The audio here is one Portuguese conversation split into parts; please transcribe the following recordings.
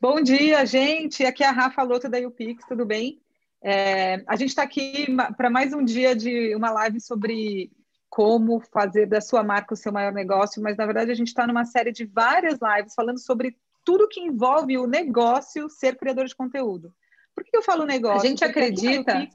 Bom dia, gente. Aqui é a Rafa Loto da UPix, tudo bem? É, a gente está aqui para mais um dia de uma live sobre como fazer da sua marca o seu maior negócio, mas na verdade a gente está numa série de várias lives falando sobre tudo que envolve o negócio ser criador de conteúdo. Por que eu falo negócio? A gente Porque acredita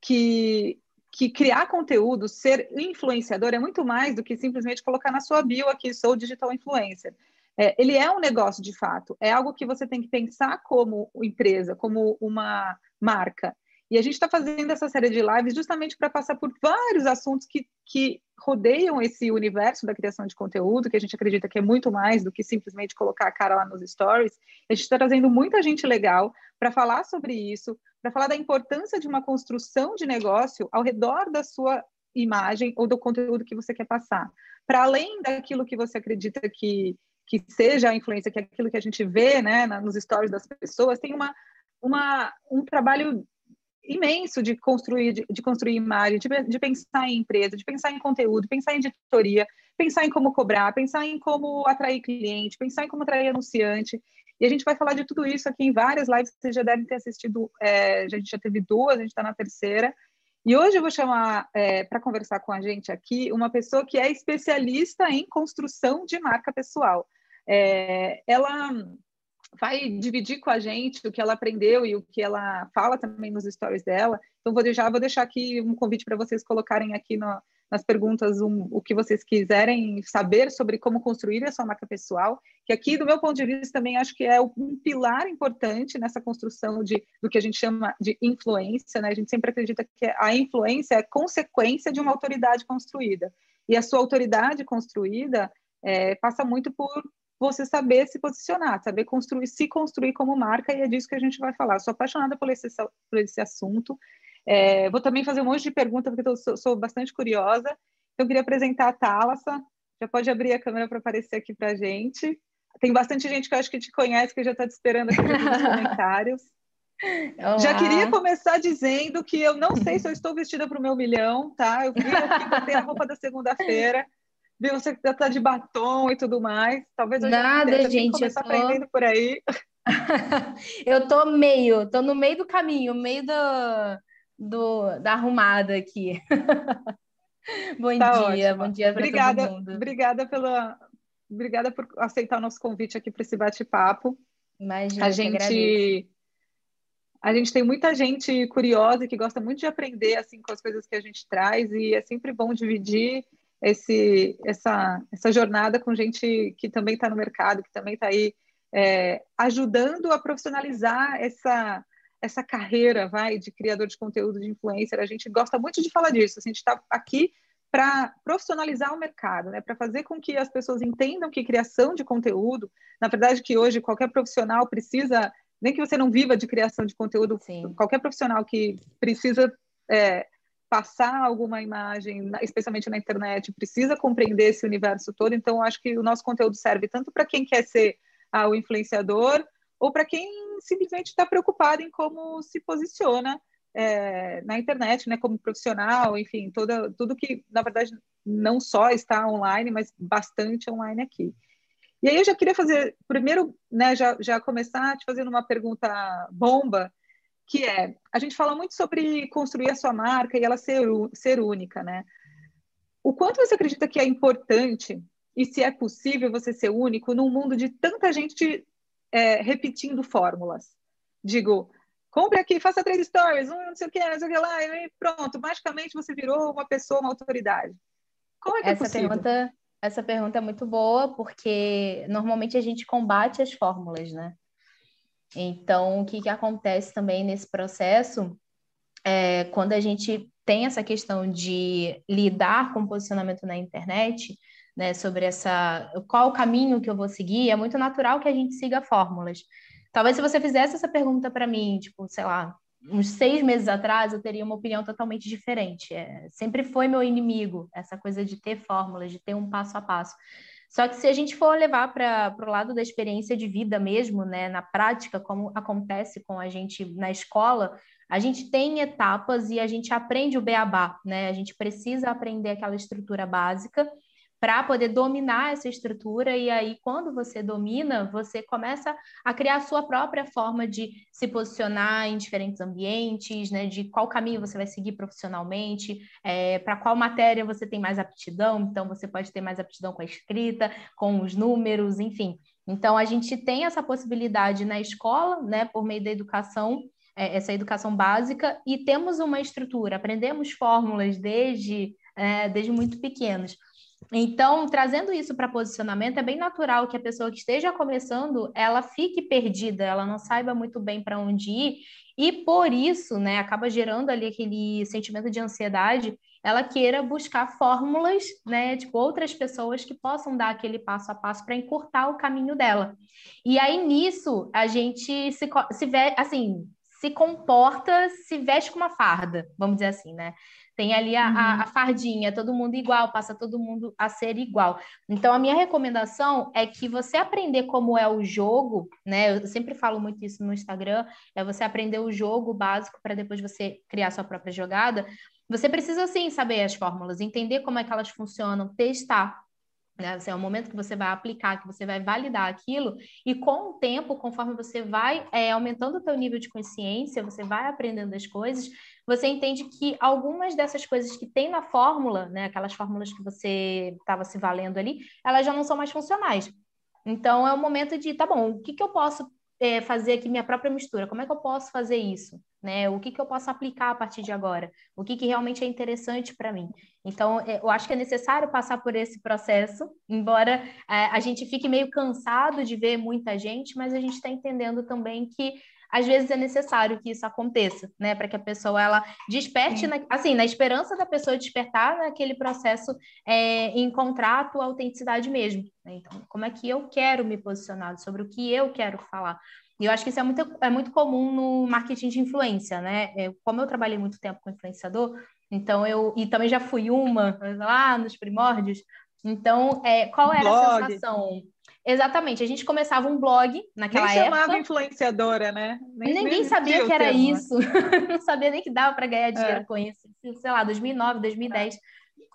que, que criar conteúdo, ser influenciador, é muito mais do que simplesmente colocar na sua bio aqui, sou digital influencer. É, ele é um negócio de fato, é algo que você tem que pensar como empresa, como uma marca. E a gente está fazendo essa série de lives justamente para passar por vários assuntos que, que rodeiam esse universo da criação de conteúdo, que a gente acredita que é muito mais do que simplesmente colocar a cara lá nos stories. A gente está trazendo muita gente legal para falar sobre isso, para falar da importância de uma construção de negócio ao redor da sua imagem ou do conteúdo que você quer passar. Para além daquilo que você acredita que, que seja a influência, que é aquilo que a gente vê né, nos stories das pessoas, tem uma, uma, um trabalho imenso de construir, de, de construir imagem, de, de, pensar em empresa, de pensar em conteúdo, pensar em editoria, pensar em como cobrar, pensar em como atrair cliente, pensar em como atrair anunciante. E a gente vai falar de tudo isso aqui em várias lives, vocês já devem ter assistido, é, a gente já teve duas, a gente está na terceira. E hoje eu vou chamar é, para conversar com a gente aqui uma pessoa que é especialista em construção de marca pessoal. É, ela vai dividir com a gente o que ela aprendeu e o que ela fala também nos stories dela. Então, vou deixar, vou deixar aqui um convite para vocês colocarem aqui no, nas perguntas um, o que vocês quiserem saber sobre como construir a sua marca pessoal, que aqui, do meu ponto de vista, também acho que é um pilar importante nessa construção de, do que a gente chama de influência, né? A gente sempre acredita que a influência é consequência de uma autoridade construída. E a sua autoridade construída é, passa muito por você saber se posicionar, saber construir, se construir como marca, e é disso que a gente vai falar. sou apaixonada por esse, por esse assunto. É, vou também fazer um monte de perguntas, porque eu sou, sou bastante curiosa. Então, eu queria apresentar a Thalassa. Já pode abrir a câmera para aparecer aqui para a gente. Tem bastante gente que eu acho que te conhece, que já está te esperando aqui nos comentários. Olá. Já queria começar dizendo que eu não sei se eu estou vestida para o meu milhão, tá? Eu vi aqui, a roupa da segunda-feira vi você que tá de batom e tudo mais. Talvez eu Nada, já gente, eu tô... aprendendo por aí. eu tô meio, tô no meio do caminho, meio do, do da arrumada aqui. bom tá dia, ótimo. bom dia para todo mundo. Obrigada pela obrigada por aceitar o nosso convite aqui para esse bate-papo. Imagina, a gente a gente tem muita gente curiosa que gosta muito de aprender assim com as coisas que a gente traz e é sempre bom dividir esse, essa, essa jornada com gente que também está no mercado, que também está aí é, ajudando a profissionalizar essa, essa carreira, vai, de criador de conteúdo, de influencer. A gente gosta muito de falar disso. A gente está aqui para profissionalizar o mercado, né? Para fazer com que as pessoas entendam que criação de conteúdo, na verdade, que hoje qualquer profissional precisa, nem que você não viva de criação de conteúdo, Sim. qualquer profissional que precisa é, passar alguma imagem, especialmente na internet, precisa compreender esse universo todo. Então, acho que o nosso conteúdo serve tanto para quem quer ser ah, o influenciador ou para quem simplesmente está preocupado em como se posiciona é, na internet, né, como profissional, enfim, toda, tudo que, na verdade, não só está online, mas bastante online aqui. E aí eu já queria fazer, primeiro, né, já, já começar te fazendo uma pergunta bomba, que é, a gente fala muito sobre construir a sua marca e ela ser, ser única, né? O quanto você acredita que é importante e se é possível você ser único num mundo de tanta gente é, repetindo fórmulas? Digo, compre aqui, faça três stories, um não sei o que, não sei o que lá, e pronto, magicamente você virou uma pessoa, uma autoridade. Como é que é essa é possível? Pergunta, essa pergunta é muito boa, porque normalmente a gente combate as fórmulas, né? Então, o que, que acontece também nesse processo é quando a gente tem essa questão de lidar com posicionamento na internet, né, sobre essa qual o caminho que eu vou seguir, é muito natural que a gente siga fórmulas. Talvez se você fizesse essa pergunta para mim, tipo, sei lá, uns seis meses atrás, eu teria uma opinião totalmente diferente. É, sempre foi meu inimigo essa coisa de ter fórmulas, de ter um passo a passo. Só que se a gente for levar para o lado da experiência de vida mesmo, né, na prática, como acontece com a gente na escola, a gente tem etapas e a gente aprende o beabá, né? A gente precisa aprender aquela estrutura básica para poder dominar essa estrutura. E aí, quando você domina, você começa a criar a sua própria forma de se posicionar em diferentes ambientes, né? De qual caminho você vai seguir profissionalmente, é, para qual matéria você tem mais aptidão. Então, você pode ter mais aptidão com a escrita, com os números, enfim. Então, a gente tem essa possibilidade na escola, né, por meio da educação, é, essa educação básica, e temos uma estrutura, aprendemos fórmulas desde, é, desde muito pequenos. Então, trazendo isso para posicionamento, é bem natural que a pessoa que esteja começando, ela fique perdida, ela não saiba muito bem para onde ir, e por isso, né, acaba gerando ali aquele sentimento de ansiedade, ela queira buscar fórmulas, né, tipo outras pessoas que possam dar aquele passo a passo para encurtar o caminho dela. E aí nisso, a gente se, se vê, assim, se comporta, se veste com uma farda, vamos dizer assim, né? Tem ali a, uhum. a, a, fardinha, todo mundo igual, passa todo mundo a ser igual. Então, a minha recomendação é que você aprender como é o jogo, né? Eu sempre falo muito isso no Instagram, é você aprender o jogo básico para depois você criar sua própria jogada. Você precisa sim saber as fórmulas, entender como é que elas funcionam, testar. Né? Assim, é o momento que você vai aplicar, que você vai validar aquilo, e com o tempo, conforme você vai é, aumentando o teu nível de consciência, você vai aprendendo as coisas, você entende que algumas dessas coisas que tem na fórmula, né, aquelas fórmulas que você estava se valendo ali, elas já não são mais funcionais. Então, é o momento de, tá bom, o que, que eu posso é, fazer aqui minha própria mistura? Como é que eu posso fazer isso? Né? O que, que eu posso aplicar a partir de agora? O que, que realmente é interessante para mim? Então, é, eu acho que é necessário passar por esse processo, embora é, a gente fique meio cansado de ver muita gente, mas a gente está entendendo também que às vezes é necessário que isso aconteça, né, para que a pessoa ela desperte, na, assim, na esperança da pessoa despertar naquele processo é, encontrar a tua autenticidade mesmo. Né? Então, como é que eu quero me posicionar sobre o que eu quero falar? E eu acho que isso é muito, é muito comum no marketing de influência, né? Eu, é, como eu trabalhei muito tempo com influenciador, então eu e também já fui uma lá nos primórdios. Então, é, qual era Blog. a sensação? Exatamente, a gente começava um blog naquela nem época. Chamava influenciadora, né? Nem, Ninguém sabia que era termo. isso. não sabia nem que dava para ganhar dinheiro é. com isso. Sei lá, 2009, 2010. É.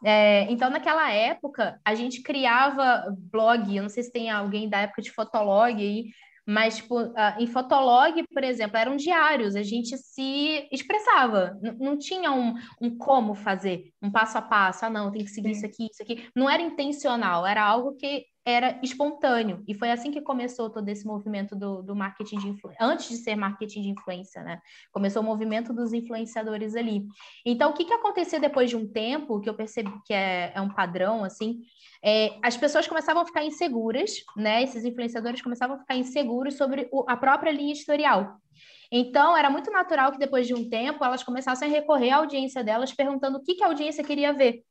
É, então, naquela época, a gente criava blog. Eu não sei se tem alguém da época de Fotolog aí, mas, tipo, em Fotolog, por exemplo, eram diários, a gente se expressava, não tinha um, um como fazer, um passo a passo, ah, não, tem que seguir isso aqui, isso aqui. Não era intencional, era algo que era espontâneo. E foi assim que começou todo esse movimento do, do marketing de influência, antes de ser marketing de influência, né? Começou o movimento dos influenciadores ali. Então, o que, que aconteceu depois de um tempo, que eu percebi que é, é um padrão, assim, é, as pessoas começavam a ficar inseguras, né? Esses influenciadores começavam a ficar inseguros sobre o, a própria linha editorial. Então, era muito natural que depois de um tempo elas começassem a recorrer à audiência delas, perguntando o que, que a audiência queria ver.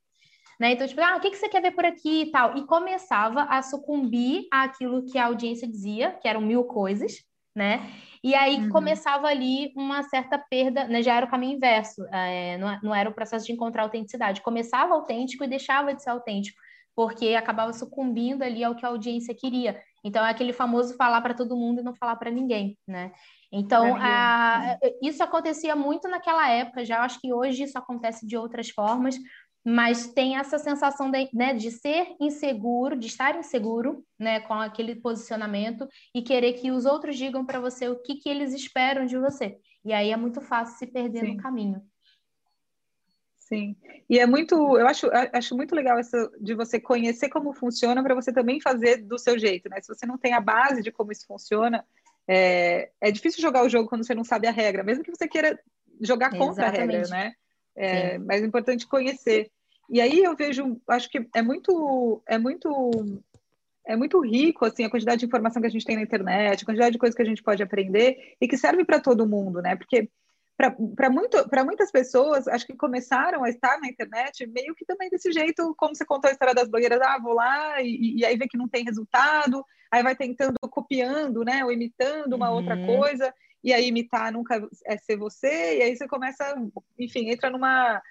Né? Então, tipo, ah, o que, que você quer ver por aqui e tal? E começava a sucumbir àquilo que a audiência dizia, que eram mil coisas, né? E aí uhum. começava ali uma certa perda, né? já era o caminho inverso, é, não, não era o processo de encontrar autenticidade. Começava autêntico e deixava de ser autêntico, porque acabava sucumbindo ali ao que a audiência queria. Então, é aquele famoso falar para todo mundo e não falar para ninguém, né? Então, a, isso acontecia muito naquela época, já acho que hoje isso acontece de outras formas, mas tem essa sensação de, né, de ser inseguro, de estar inseguro né, com aquele posicionamento e querer que os outros digam para você o que, que eles esperam de você. E aí é muito fácil se perder Sim. no caminho. Sim, e é muito, eu acho, acho muito legal essa de você conhecer como funciona para você também fazer do seu jeito, né? Se você não tem a base de como isso funciona, é, é difícil jogar o jogo quando você não sabe a regra, mesmo que você queira jogar contra Exatamente. a regra, né? É, mas é importante conhecer. E aí eu vejo, acho que é muito, é muito, é muito rico assim a quantidade de informação que a gente tem na internet, a quantidade de coisas que a gente pode aprender e que serve para todo mundo, né? Porque para muito, muitas pessoas, acho que começaram a estar na internet meio que também desse jeito, como você contou a história das blogueiras, ah, vou lá e, e aí vê que não tem resultado, aí vai tentando, copiando, né, ou imitando uma uhum. outra coisa, e aí imitar nunca é ser você, e aí você começa, enfim, entra numa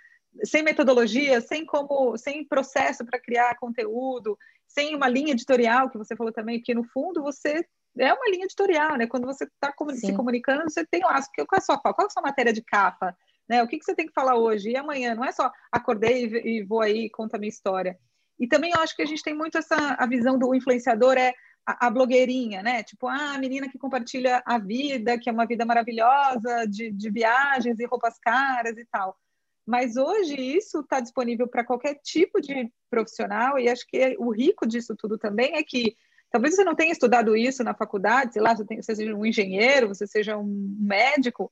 sem metodologia, sem como, sem processo para criar conteúdo, sem uma linha editorial que você falou também, que no fundo você é uma linha editorial, né? Quando você está se comunicando, você tem lá, qual é a sua, qual é a sua matéria de capa, né? O que, que você tem que falar hoje e amanhã? Não é só acordei e, e vou aí e conta a minha história. E também eu acho que a gente tem muito essa a visão do influenciador é a, a, blogueirinha, né? Tipo, ah, a menina que compartilha a vida, que é uma vida maravilhosa, de, de viagens e roupas caras e tal. Mas hoje isso está disponível para qualquer tipo de profissional, e acho que o rico disso tudo também é que talvez você não tenha estudado isso na faculdade, sei lá, você, tem, você seja um engenheiro, você seja um médico,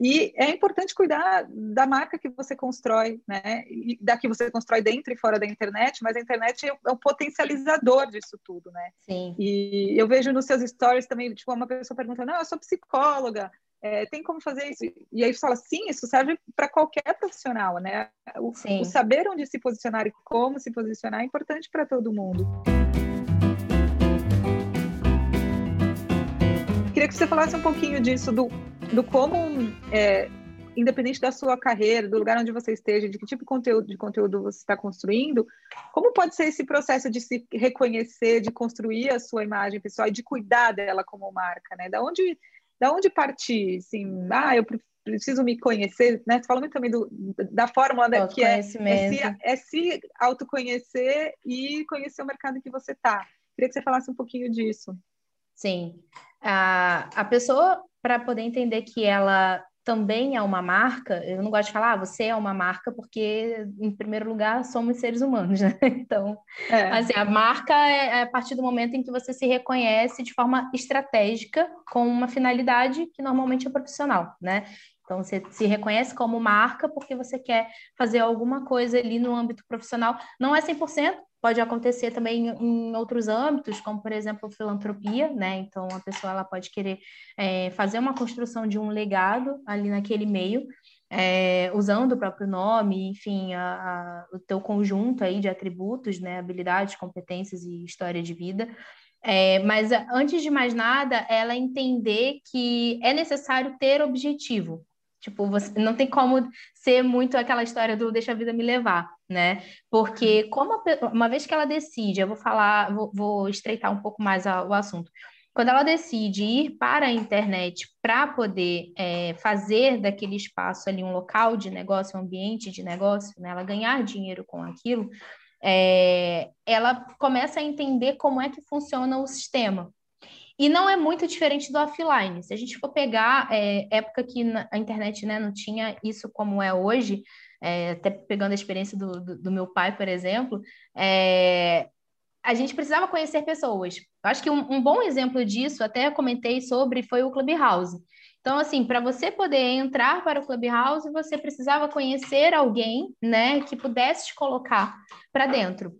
e é importante cuidar da marca que você constrói, né? E da que você constrói dentro e fora da internet, mas a internet é o potencializador disso tudo, né? Sim. E eu vejo nos seus stories também, tipo, uma pessoa perguntando: não, eu sou psicóloga, é, tem como fazer isso? E aí você fala: sim, isso serve para qualquer profissional, né? O, o saber onde se posicionar e como se posicionar é importante para todo mundo. Queria que você falasse um pouquinho disso, do do como, é, independente da sua carreira, do lugar onde você esteja, de que tipo de conteúdo, de conteúdo você está construindo, como pode ser esse processo de se reconhecer, de construir a sua imagem pessoal e de cuidar dela como marca, né? Da onde, da onde partir? Assim, ah, eu preciso me conhecer, né? Você falou muito também do, da fórmula né, que é, é, se, é se autoconhecer e conhecer o mercado em que você está. Queria que você falasse um pouquinho disso. Sim. A, a pessoa para poder entender que ela também é uma marca, eu não gosto de falar, ah, você é uma marca, porque, em primeiro lugar, somos seres humanos, né? Então, é. assim, a marca é, é a partir do momento em que você se reconhece de forma estratégica, com uma finalidade que normalmente é profissional, né? Então, você se reconhece como marca porque você quer fazer alguma coisa ali no âmbito profissional. Não é 100%, pode acontecer também em outros âmbitos, como, por exemplo, filantropia, né? Então, a pessoa ela pode querer é, fazer uma construção de um legado ali naquele meio, é, usando o próprio nome, enfim, a, a, o teu conjunto aí de atributos, né? Habilidades, competências e história de vida. É, mas antes de mais nada, ela entender que é necessário ter objetivo, Tipo, você não tem como ser muito aquela história do deixa a vida me levar, né? Porque uhum. como a, uma vez que ela decide, eu vou falar, vou, vou estreitar um pouco mais a, o assunto. Quando ela decide ir para a internet para poder é, fazer daquele espaço ali um local de negócio, um ambiente de negócio, né? ela ganhar dinheiro com aquilo, é, ela começa a entender como é que funciona o sistema, e não é muito diferente do offline. Se a gente for pegar é, época que na, a internet né, não tinha isso como é hoje, é, até pegando a experiência do, do, do meu pai, por exemplo, é, a gente precisava conhecer pessoas. Eu acho que um, um, bom exemplo disso, até comentei sobre, foi o Clubhouse. Então, assim, para você poder entrar para o Clubhouse, você precisava conhecer alguém, né, que pudesse te colocar para dentro.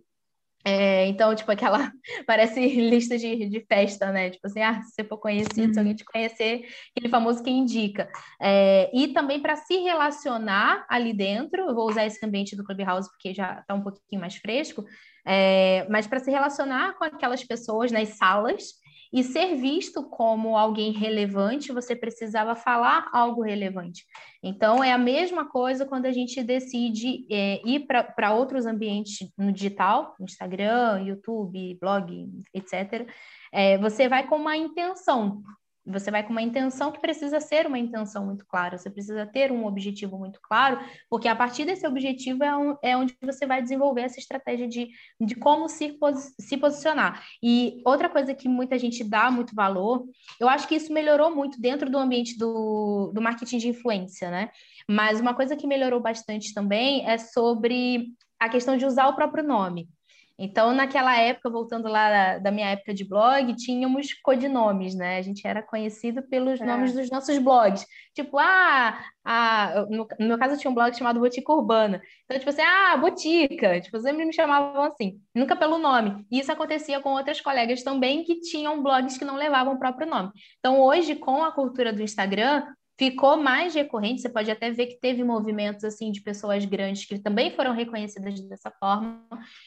É, então, tipo, aquela parece lista de, de festa, né? Tipo assim, ah, se você for conhecido, se alguém uhum. te conhecer, aquele famoso que indica. É, e também para se relacionar ali dentro, eu vou usar esse ambiente do Clubhouse porque já está um pouquinho mais fresco, é, mas para se relacionar com aquelas pessoas nas salas e ser visto como alguém relevante, você precisava falar algo relevante. Então, é a mesma coisa quando a gente decide é, ir para outros ambientes no digital, Instagram, YouTube, blog, etc. É, você vai com uma intenção. Você vai com uma intenção que precisa ser uma intenção muito clara, você precisa ter um objetivo muito claro, porque a partir desse objetivo é, um, é onde você vai desenvolver essa estratégia de, de como se, pos, se posicionar. E outra coisa que muita gente dá muito valor, eu acho que isso melhorou muito dentro do ambiente do, do marketing de influência, né? Mas uma coisa que melhorou bastante também é sobre a questão de usar o próprio nome. Então, naquela época, voltando lá da, da, minha época de blog, tínhamos codinomes, né? A gente era conhecido pelos é. nomes dos nossos blogs. Tipo, ah, ah no, no, meu caso tinha um blog chamado Botica Urbana. Então, tipo assim, ah, Botica. Tipo, sempre me chamavam assim, nunca pelo nome. E isso acontecia com outras colegas também que tinham blogs que não levavam o próprio nome. Então, hoje, com a cultura do Instagram, ficou mais recorrente. Você pode até ver que teve movimentos assim de pessoas grandes que também foram reconhecidas dessa forma,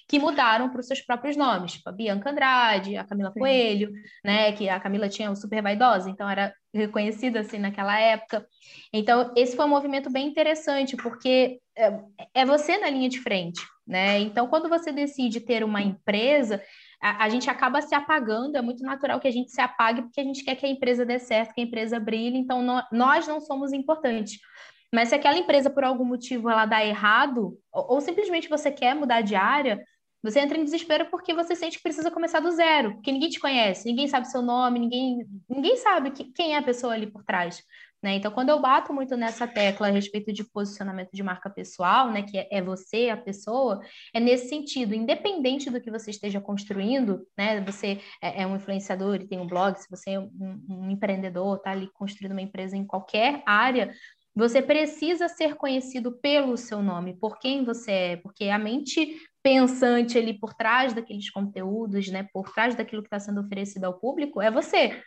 que mudaram para os seus próprios nomes, tipo a Bianca Andrade, a Camila Sim. Coelho, né? Que a Camila tinha o super vaidosa, então era reconhecida assim naquela época. Então esse foi um movimento bem interessante porque é, é você na linha de frente, né? Então quando você decide ter uma empresa a, a, gente acaba se apagando, é muito natural que a gente se apague porque a gente quer que a empresa dê certo, que a empresa brilhe, então no, nós não somos importantes. Mas se aquela empresa, por algum motivo, ela dá errado, ou, ou, simplesmente você quer mudar de área, Você entra em desespero porque você sente que precisa começar do zero, porque ninguém te conhece, ninguém sabe seu nome, ninguém, ninguém sabe que, quem é a pessoa ali por trás. Né? Então, quando eu bato muito nessa tecla a respeito de posicionamento de marca pessoal, né, que é, é você a pessoa, é nesse sentido, independente do que você esteja construindo, né, você é, é um influenciador e tem um blog, se você é um, um empreendedor, está ali construindo uma empresa em qualquer área, você precisa ser conhecido pelo seu nome, por quem você é, porque a mente pensante ali por trás daqueles conteúdos, né, por trás daquilo que está sendo oferecido ao público, é você.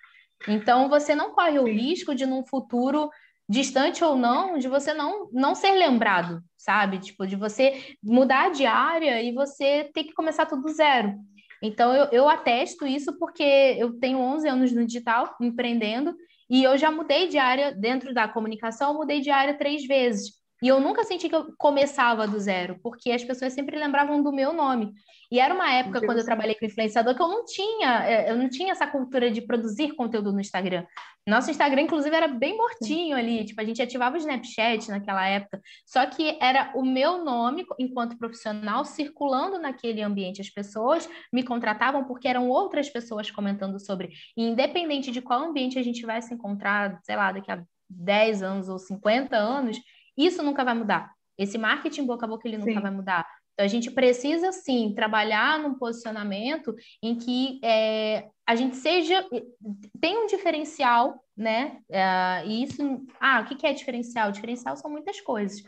Então, você não corre o risco de, num futuro distante ou não, de você não, não ser lembrado, sabe? Tipo, de você mudar de área e você ter que começar tudo zero. Então, eu, eu atesto isso porque eu tenho 11 anos no digital, empreendendo, e eu já mudei de área dentro da comunicação, mudei de área três vezes. E eu nunca senti que eu começava do zero, porque as pessoas sempre lembravam do meu nome. E era uma época, quando eu trabalhei com influenciador, que eu não tinha, é, eu não tinha essa cultura de produzir conteúdo no Instagram. Nosso Instagram, inclusive, era bem mortinho ali. Tipo, a gente ativava o Snapchat naquela época. Só que era o meu nome, enquanto profissional, circulando naquele ambiente. As pessoas me contratavam porque eram outras pessoas comentando sobre. E independente de qual ambiente a gente vai se encontrar, sei lá, daqui a 10 anos ou 50 anos, isso nunca vai mudar. Esse marketing boca a boca ele nunca sim. vai mudar. Então, a gente precisa, sim, trabalhar num posicionamento em que é, a gente seja. tem um diferencial, né? É, e isso. Ah, o que é diferencial? Diferencial são muitas coisas.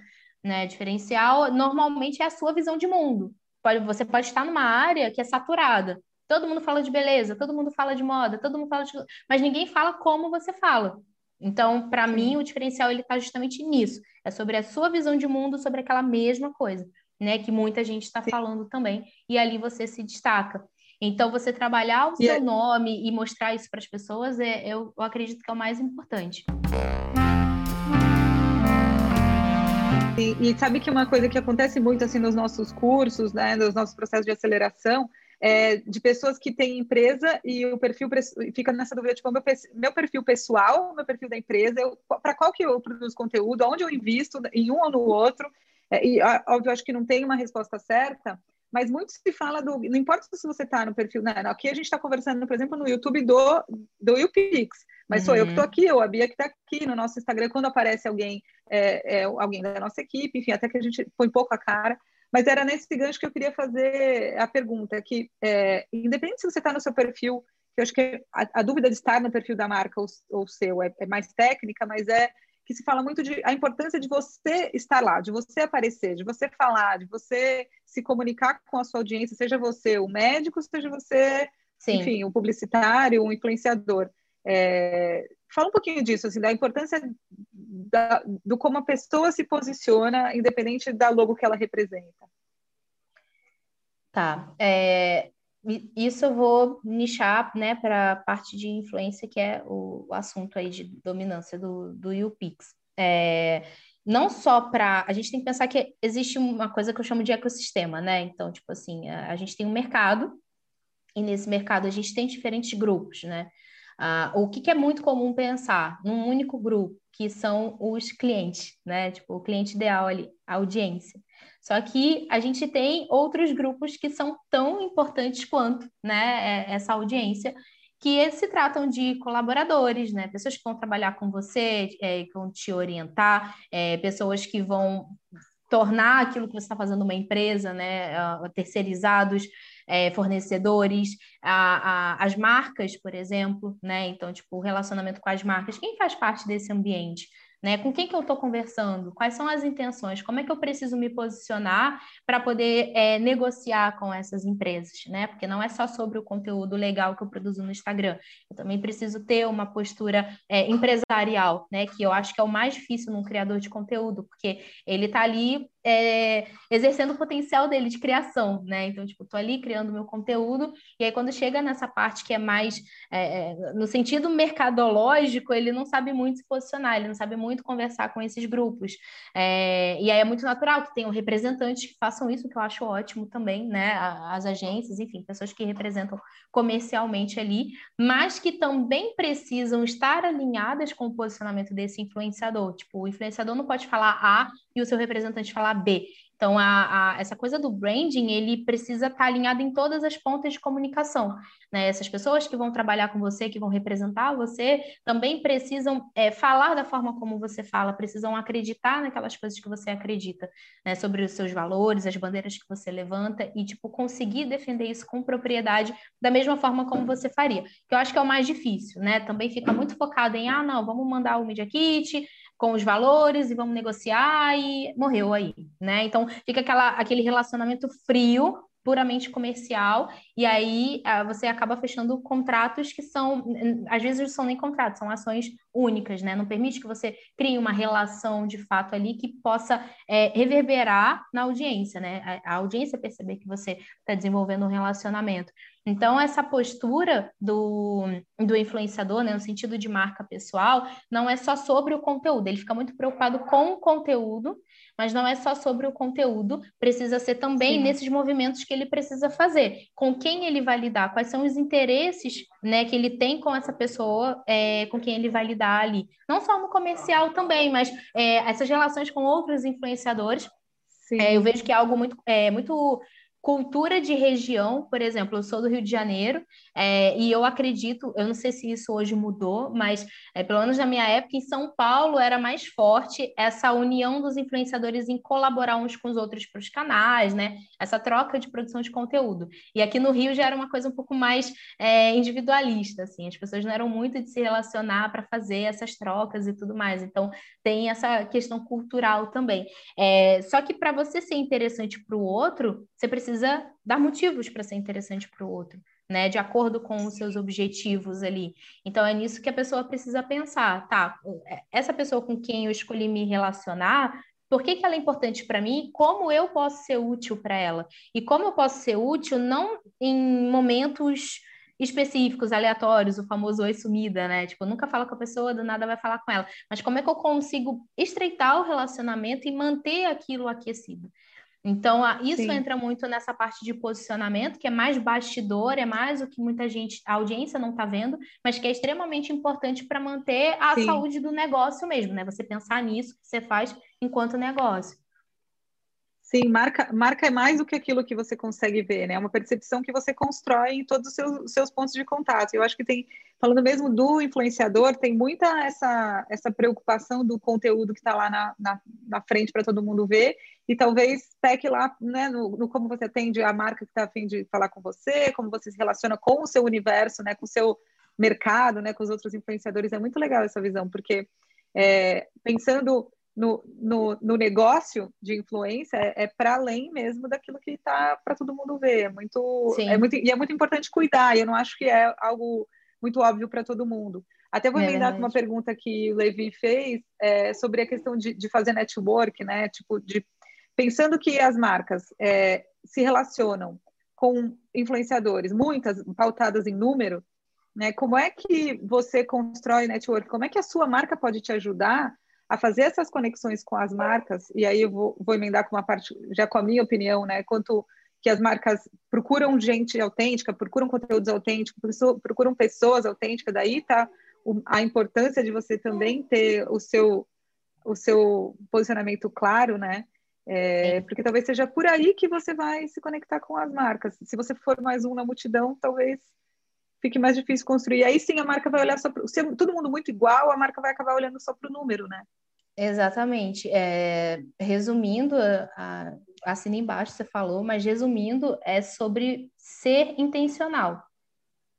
Né? Diferencial normalmente é a sua visão de mundo. Pode, você pode estar numa área que é saturada. Todo mundo fala de beleza, todo mundo fala de moda, todo mundo fala de. Mas ninguém fala como você fala. Então, para mim, o diferencial ele está justamente nisso. É sobre a sua visão de mundo sobre aquela mesma coisa, né? Que muita gente está falando também. E ali você se destaca. Então, você trabalhar o seu é... nome e mostrar isso para as pessoas, é, eu, eu acredito que é o mais importante. E, e, sabe que uma coisa que acontece muito assim nos nossos cursos, né, nos nossos processos de aceleração, é, de pessoas que têm empresa e o perfil fica nessa dúvida, tipo, meu, meu perfil pessoal, meu perfil da empresa, para qual que eu produzo conteúdo, onde eu invisto em um ou no outro, é, e óbvio, acho que não tem uma resposta certa, mas muito se fala do, não importa se você está no perfil, né, aqui a gente está conversando, por exemplo, no YouTube do, do YouPix, mas uhum. sou eu que estou uhum. aqui, ou a Bia que está aqui no nosso Instagram, quando aparece alguém, é, é, alguém da nossa equipe, enfim, até que a gente põe pouco a cara, mas era nesse gancho que eu queria fazer a pergunta, que é, independente se você está no seu perfil, eu acho que a, a, dúvida de estar no perfil da marca ou, ou seu é, é, mais técnica, mas é que se fala muito de a importância de você estar lá, de você aparecer, de você falar, de você se comunicar com a sua audiência, seja você o médico, seja você, Sim. enfim, um publicitário, um influenciador. É, fala um pouquinho disso, assim, da importância da, do como a pessoa se posiciona, independente da logo que ela representa. Tá. É, isso eu vou nichar né, para a parte de influência, que é o, o, assunto aí de dominância do, do UPix. É, não só para. A gente tem que pensar que existe uma coisa que eu chamo de ecossistema, né? Então, tipo assim, a, a gente tem um mercado, e nesse mercado a gente tem diferentes grupos, né? Ah, o que, que, é muito comum pensar num único grupo, que são os clientes, né? Tipo, o cliente ideal ali, a audiência. Só que a gente tem outros grupos que são tão importantes quanto, né, é, essa audiência, que se tratam de colaboradores, né? Pessoas que vão trabalhar com você, é, que vão te orientar, é, pessoas que vão tornar aquilo que você está fazendo uma empresa, né? Uh, terceirizados, é, fornecedores, a, a, as marcas, por exemplo, né? Então, tipo, o relacionamento com as marcas, quem faz parte desse ambiente? Né? Com quem que eu estou conversando? Quais são as intenções? Como é que eu preciso me posicionar para poder é, negociar com essas empresas? Né? Porque não é só sobre o conteúdo legal que eu produzo no Instagram. Eu também preciso ter uma postura é, empresarial, né? Que eu acho que é o mais difícil num criador de conteúdo, porque ele está ali é, exercendo o potencial dele de criação, né? Então, tipo, tô ali criando meu conteúdo, e aí quando chega nessa parte que é mais é, é, no sentido mercadológico, ele não sabe muito se posicionar, ele não sabe muito conversar com esses grupos. É, e aí é muito natural que tenham representantes que façam isso, que eu acho ótimo também, né? As agências, enfim, pessoas que representam comercialmente ali, mas que também precisam estar alinhadas com o posicionamento desse influenciador. Tipo, o influenciador não pode falar A e o seu representante falar B. Então, a, a, essa coisa do branding, ele precisa estar alinhado em todas as pontas de comunicação. Né? Essas pessoas que vão trabalhar com você, que vão representar você, também precisam é, falar da forma como você fala, precisam acreditar naquelas coisas que você acredita, né? sobre os seus valores, as bandeiras que você levanta e, tipo, conseguir defender isso com propriedade da mesma forma como você faria. Que eu acho que é o mais difícil, né? Também fica muito focado em, ah, não, vamos mandar o Media Kit, com os valores e vamos negociar e morreu aí, né? Então fica aquela, aquele relacionamento frio puramente comercial, e aí uh, você acaba fechando contratos que são, às vezes não são nem contratos, são ações únicas, né? Não permite que você crie uma relação de fato ali que possa é, reverberar na audiência, né? A, a audiência perceber que você está desenvolvendo um relacionamento. Então, essa postura do, do influenciador, né, no sentido de marca pessoal, não é só sobre o conteúdo, ele fica muito preocupado com o conteúdo mas não é só sobre o conteúdo, precisa ser também Sim. nesses movimentos que ele precisa fazer, com quem ele vai lidar, quais são os interesses né, que ele tem com essa pessoa, é, com quem ele vai lidar ali. Não só no comercial também, mas é, essas relações com outros influenciadores. É, eu vejo que é algo muito, é, muito cultura de região, por exemplo, eu sou do Rio de Janeiro é, e eu acredito, eu não sei se isso hoje mudou, mas é, pelo menos na minha época, em São Paulo era mais forte essa união dos influenciadores em colaborar uns com os outros para os canais, né? Essa troca de produção de conteúdo. E aqui no Rio já era uma coisa um pouco mais é, individualista, assim, as pessoas não eram muito de se relacionar para fazer essas trocas e tudo mais. Então tem essa questão cultural também. É, só que para você ser interessante para o outro, você precisa dar motivos para ser interessante para o outro, né? De acordo com os seus objetivos ali. Então é nisso que a pessoa precisa pensar, tá? Essa pessoa com quem eu escolhi me relacionar, por que, que ela é importante para mim? Como eu posso ser útil para ela? E como eu posso ser útil não em momentos específicos, aleatórios, o famoso oi sumida, né? Tipo, nunca fala com a pessoa, do nada vai falar com ela. Mas como é que eu consigo estreitar o relacionamento e manter aquilo aquecido? Então, isso Sim. entra muito nessa parte de posicionamento, que é mais bastidor, é mais o que muita gente, a audiência não está vendo, mas que é extremamente importante para manter a Sim. saúde do negócio mesmo, né? Você pensar nisso que você faz enquanto negócio. Sim, marca, marca é mais do que aquilo que você consegue ver, né? É uma percepção que você constrói em todos os seus, seus pontos de contato. Eu acho que tem, falando mesmo do influenciador, tem muita essa, essa preocupação do conteúdo que está lá na, na, na frente para todo mundo ver, e talvez peque lá né, no, no como você atende a marca que está a fim de falar com você, como você se relaciona com o seu universo, né, com o seu mercado, né, com os outros influenciadores. É muito legal essa visão, porque é, pensando no, no, no, negócio de influência é, é para além mesmo daquilo que está para todo mundo ver. É muito, é muito, e é muito importante cuidar. E eu não acho que é algo muito óbvio para todo mundo. Até vou é emendar com uma pergunta que o Levi fez é, sobre a questão de, de, fazer network, né? Tipo, de pensando que as marcas é, se relacionam com influenciadores, muitas pautadas em número, né? Como é que você constrói network? Como é que a sua marca pode te ajudar a fazer essas conexões com as marcas, e aí eu vou, vou emendar com uma parte, já com a minha opinião, né? Quanto que as marcas procuram gente autêntica, procuram conteúdos autênticos, procuram pessoas autênticas, daí tá a importância de você também ter o seu, o seu posicionamento claro, né? É, porque talvez seja por aí que você vai se conectar com as marcas. Se você for mais um na multidão, talvez fique mais difícil construir. Aí sim a marca vai olhar só para. Se é todo mundo muito igual, a marca vai acabar olhando só para o número, né? Exatamente. É, resumindo, a, assina embaixo você falou, mas resumindo, é sobre ser intencional.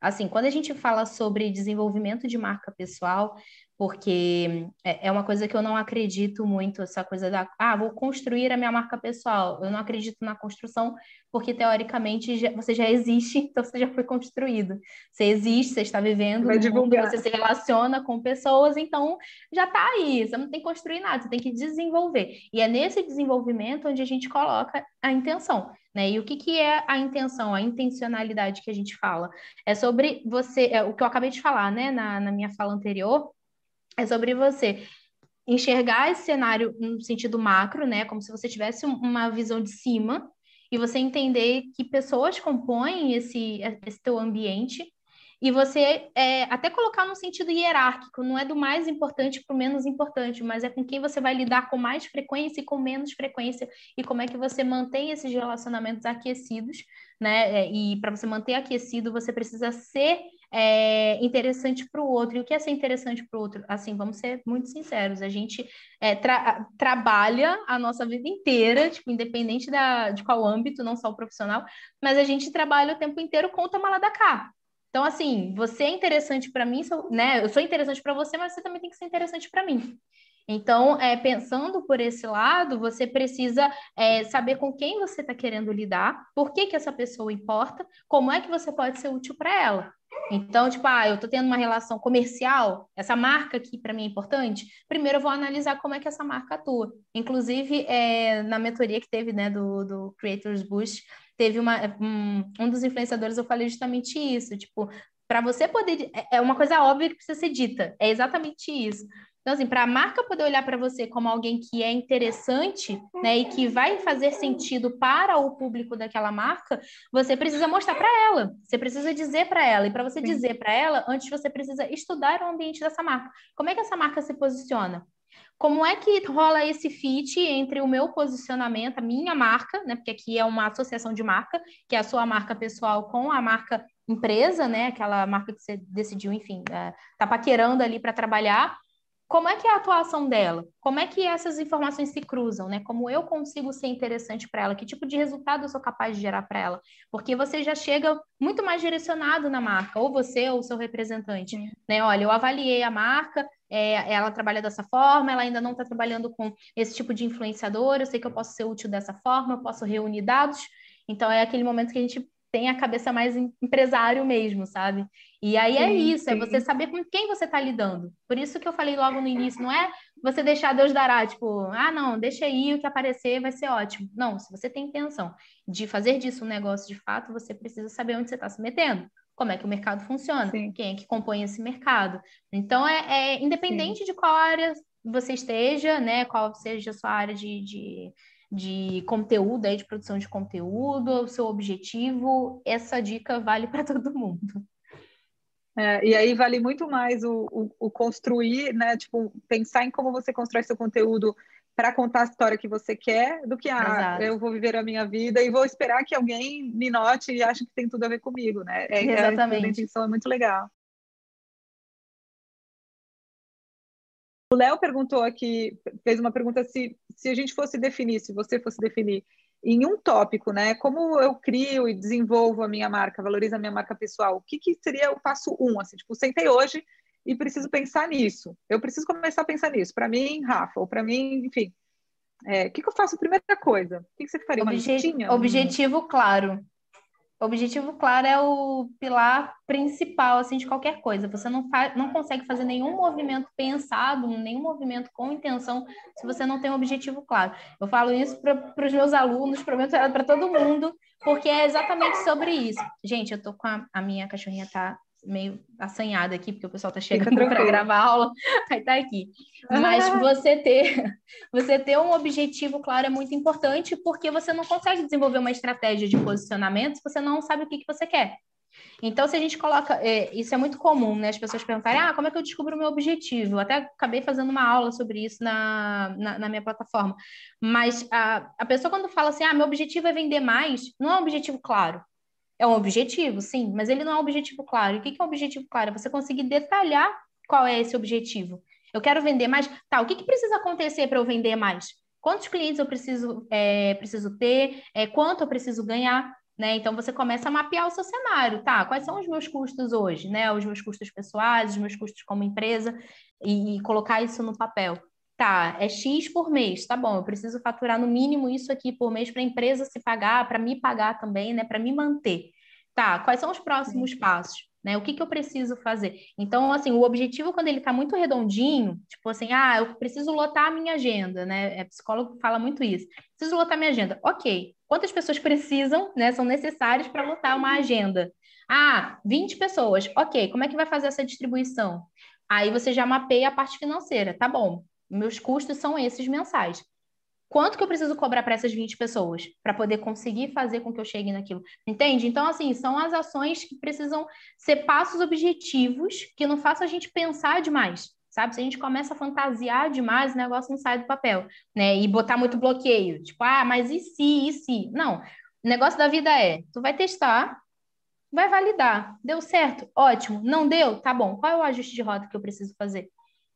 Assim, quando a gente fala sobre desenvolvimento de marca pessoal, porque é, é uma coisa que eu não acredito muito, essa coisa da, ah, vou construir a minha marca pessoal. Eu não acredito na construção, porque teoricamente já, você já existe, então você já foi construído. Você existe, você está vivendo, Vai mundo, você se relaciona com pessoas, então já está aí. Você não tem que construir nada, você tem que desenvolver. E é nesse desenvolvimento onde a gente coloca a intenção. Né? E o que, que é a intenção, a intencionalidade que a gente fala? É sobre você, é, o que eu acabei de falar, né, na, na minha fala anterior, é sobre você enxergar esse cenário no sentido macro, né? Como se você tivesse uma visão de cima e você entender que pessoas compõem esse, esse teu ambiente e você é, até colocar no sentido hierárquico, não é do mais importante para o menos importante, mas é com quem você vai lidar com mais frequência e com menos frequência, e como é que você mantém esses relacionamentos aquecidos, né? É, e para você manter aquecido, você precisa ser é, interessante para o outro. E o que é ser interessante para o outro? Assim, vamos ser muito sinceros, a gente é, tra trabalha a nossa vida inteira, tipo, independente da, de qual âmbito, não só o profissional, mas a gente trabalha o tempo inteiro com o toma da cá. Então, assim, você é interessante para mim, né? Eu sou interessante para você, mas você também tem que ser interessante para mim. Então, é, pensando por esse lado, você precisa é, saber com quem você está querendo lidar, por que, que essa pessoa importa, como é que você pode ser útil para ela. Então, tipo, ah, eu estou tendo uma relação comercial, essa marca aqui para mim é importante. Primeiro eu vou analisar como é que essa marca atua. Inclusive, é, na mentoria que teve, né, do, do Creators Boost, teve uma, um, um dos influenciadores, eu falei justamente isso, tipo, para você poder, é, é uma coisa óbvia que precisa ser dita, é exatamente isso. Então, assim, para a marca poder olhar para você como alguém que é interessante, né, e que vai fazer sentido para o público daquela marca, você precisa mostrar para ela, você precisa dizer para ela, e para você Sim. dizer para ela, antes você precisa estudar o ambiente dessa marca. Como é que essa marca se posiciona? Como é que rola esse fit entre o meu posicionamento, a minha marca, né? Porque aqui é uma associação de marca, que é a sua marca pessoal com a marca empresa, né? Aquela marca que você decidiu, enfim, é, tá paquerando ali para trabalhar como é que é a atuação dela? Como é que essas informações se cruzam, né? Como eu consigo ser interessante para ela? Que tipo de resultado eu sou capaz de gerar para ela? Porque você já chega muito mais direcionado na marca, ou você ou o seu representante, né? Olha, eu avaliei a marca, é, ela trabalha dessa forma, ela ainda não está trabalhando com esse tipo de influenciador, eu sei que eu posso ser útil dessa forma, eu posso reunir dados. Então é aquele momento que a gente tem a cabeça mais empresário mesmo, sabe? E aí é sim, isso, sim. é você saber com quem você está lidando. Por isso que eu falei logo no início, não é você deixar Deus dará, tipo, ah, não, deixa aí, o que aparecer vai ser ótimo. Não, se você tem intenção de fazer disso um negócio de fato, você precisa saber onde você está se metendo. Como é que o mercado funciona? Sim. Quem é que compõe esse mercado? Então, é, é independente de qual área você esteja, né? Qual seja a sua área de, de de conteúdo, aí, de produção de conteúdo, o seu objetivo, essa dica vale para todo mundo. É, e aí vale muito mais o, o, o, construir, né? Tipo, pensar em como você constrói seu conteúdo para contar a história que você quer, do que ah, eu vou viver a minha vida e vou esperar que alguém me note e ache que tem tudo a ver comigo, né? É, Exatamente. A intenção é muito legal. O Léo perguntou aqui, fez uma pergunta se, se a gente fosse definir, se você fosse definir em um tópico, né? Como eu crio e desenvolvo a minha marca, valorizo a minha marca pessoal, o que, que seria o passo um? Assim, tipo, sentei hoje e preciso pensar nisso. Eu preciso começar a pensar nisso. Para mim, Rafa, ou para mim, enfim. É, o que, que, eu faço? Primeira coisa. O que, que você faria? Obje objetivo claro objetivo claro é o pilar principal assim de qualquer coisa. Você não faz, não consegue fazer nenhum movimento pensado, nenhum movimento com intenção, se você não tem um objetivo claro. Eu falo isso para os meus alunos, prometo para todo mundo, porque é exatamente sobre isso. Gente, eu tô com a, a minha cachorrinha tá meio assanhada aqui, porque o pessoal está chegando para gravar aula, aí tá aqui. Mas você ter, você ter um objetivo claro é muito importante, porque você não consegue desenvolver uma estratégia de posicionamento se você não sabe o que, que você quer. Então, se a gente coloca, é, isso é muito comum, né? As pessoas perguntarem, ah, como é que eu descubro o meu objetivo? Eu até acabei fazendo uma aula sobre isso na, na, na minha plataforma. Mas a, a pessoa, quando fala assim, ah, meu objetivo é vender mais, não é um objetivo claro. É um objetivo, sim, mas ele não é um objetivo claro. O que é um objetivo claro? É você conseguir detalhar qual é esse objetivo. Eu quero vender mais. Tá, o que, que precisa acontecer para eu vender mais? Quantos clientes eu preciso, é, preciso ter? É, quanto eu preciso ganhar? Né? Então você começa a mapear o seu cenário, tá? Quais são os meus custos hoje, né? Os meus custos pessoais, os meus custos como empresa, e, e colocar isso no papel. Tá, é X por mês, tá bom, eu preciso faturar no mínimo isso aqui por mês para a empresa se pagar, para me pagar também, né? Para me manter. Tá, quais são os próximos Sim. passos? Né? O que, que eu preciso fazer? Então, assim, o objetivo, quando ele está muito redondinho, tipo assim, ah, eu preciso lotar a minha agenda, né? É, psicólogo fala muito isso. Preciso lotar a minha agenda. Ok. Quantas pessoas precisam, né? São necessárias para lotar uma agenda? Ah, 20 pessoas. Ok. Como é que vai fazer essa distribuição? Aí você já mapeia a parte financeira. Tá bom. Meus custos são esses mensais quanto que eu preciso cobrar para essas 20 pessoas para poder conseguir fazer com que eu chegue naquilo. Entende? Então, assim, são as ações que precisam ser passos objetivos que não façam a gente pensar demais. Sabe? Se a gente começa a fantasiar demais, o negócio não sai do papel, né? E botar muito bloqueio. Tipo, ah, mas e se, e se? Não. O negócio da vida é, tu vai testar, vai validar. Deu certo? Ótimo. Não deu? Tá bom. Qual é o ajuste de rota que eu preciso fazer?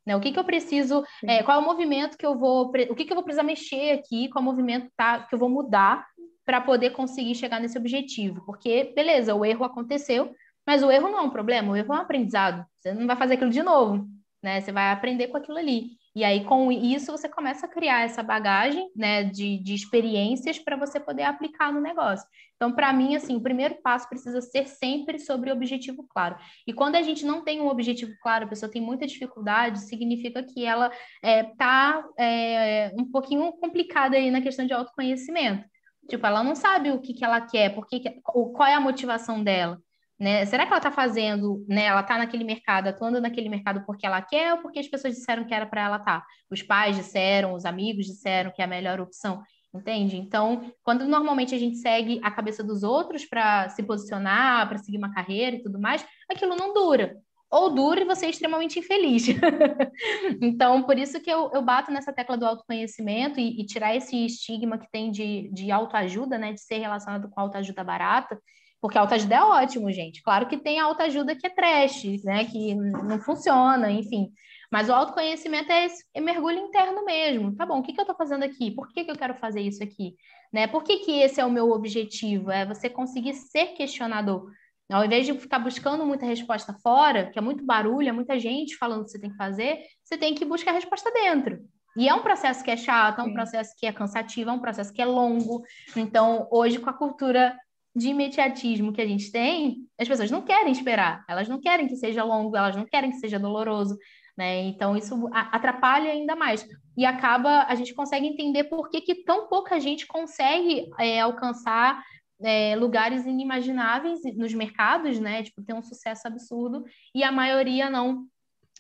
Né? O que, que eu preciso, é, qual é o movimento que eu vou, o que, que eu vou precisar mexer aqui, qual é o movimento tá, que eu vou mudar para poder conseguir chegar nesse objetivo. Porque, beleza, o erro aconteceu, mas o erro não é um problema, o erro é um aprendizado. Você não vai fazer aquilo de novo, né? Você vai aprender com aquilo ali. E aí, com isso, você começa a criar essa bagagem né, de, de experiências para você poder aplicar no negócio. Então, para mim, assim, o primeiro passo precisa ser sempre sobre objetivo claro. E quando a gente não tem um objetivo claro, a pessoa tem muita dificuldade, significa que ela está é, é, um pouquinho complicada aí na questão de autoconhecimento. Tipo, ela não sabe o que, que ela quer, porque, qual é a motivação dela. Né? Será que ela está fazendo, né? Ela está naquele mercado, atuando naquele mercado porque ela quer ou porque as pessoas disseram que era para ela estar? Tá? Os pais disseram, os amigos disseram que é a melhor opção, entende? Então, quando normalmente a gente segue a cabeça dos outros para se posicionar, para seguir uma carreira e tudo mais, aquilo não dura. Ou dura e você é extremamente infeliz. então, por isso que eu, eu bato nessa tecla do autoconhecimento e, e tirar esse estigma que tem de, de autoajuda, né? De ser relacionado com autoajuda barata porque a autoajuda é ótimo, gente. Claro que tem a autoajuda que é trash, né? Que não funciona, enfim. Mas o autoconhecimento é, esse, é mergulho interno mesmo. Tá bom, o que, que eu estou fazendo aqui? Por que, que eu quero fazer isso aqui? Né? Por que, que esse é o meu objetivo? É você conseguir ser questionador. Ao invés de ficar buscando muita resposta fora, que é muito barulho, é muita gente falando o que você tem que fazer, você tem que buscar a resposta dentro. E é um processo que é chato, é um processo que é cansativo, é um processo que é longo. Então, hoje, com a cultura de imediatismo que a gente tem, as pessoas não querem esperar, elas não querem que seja longo, elas não querem que seja doloroso, né? Então isso atrapalha ainda mais e acaba a gente consegue entender por que, que tão pouca gente consegue é, alcançar é, lugares inimagináveis nos mercados, né? Tipo ter um sucesso absurdo e a maioria não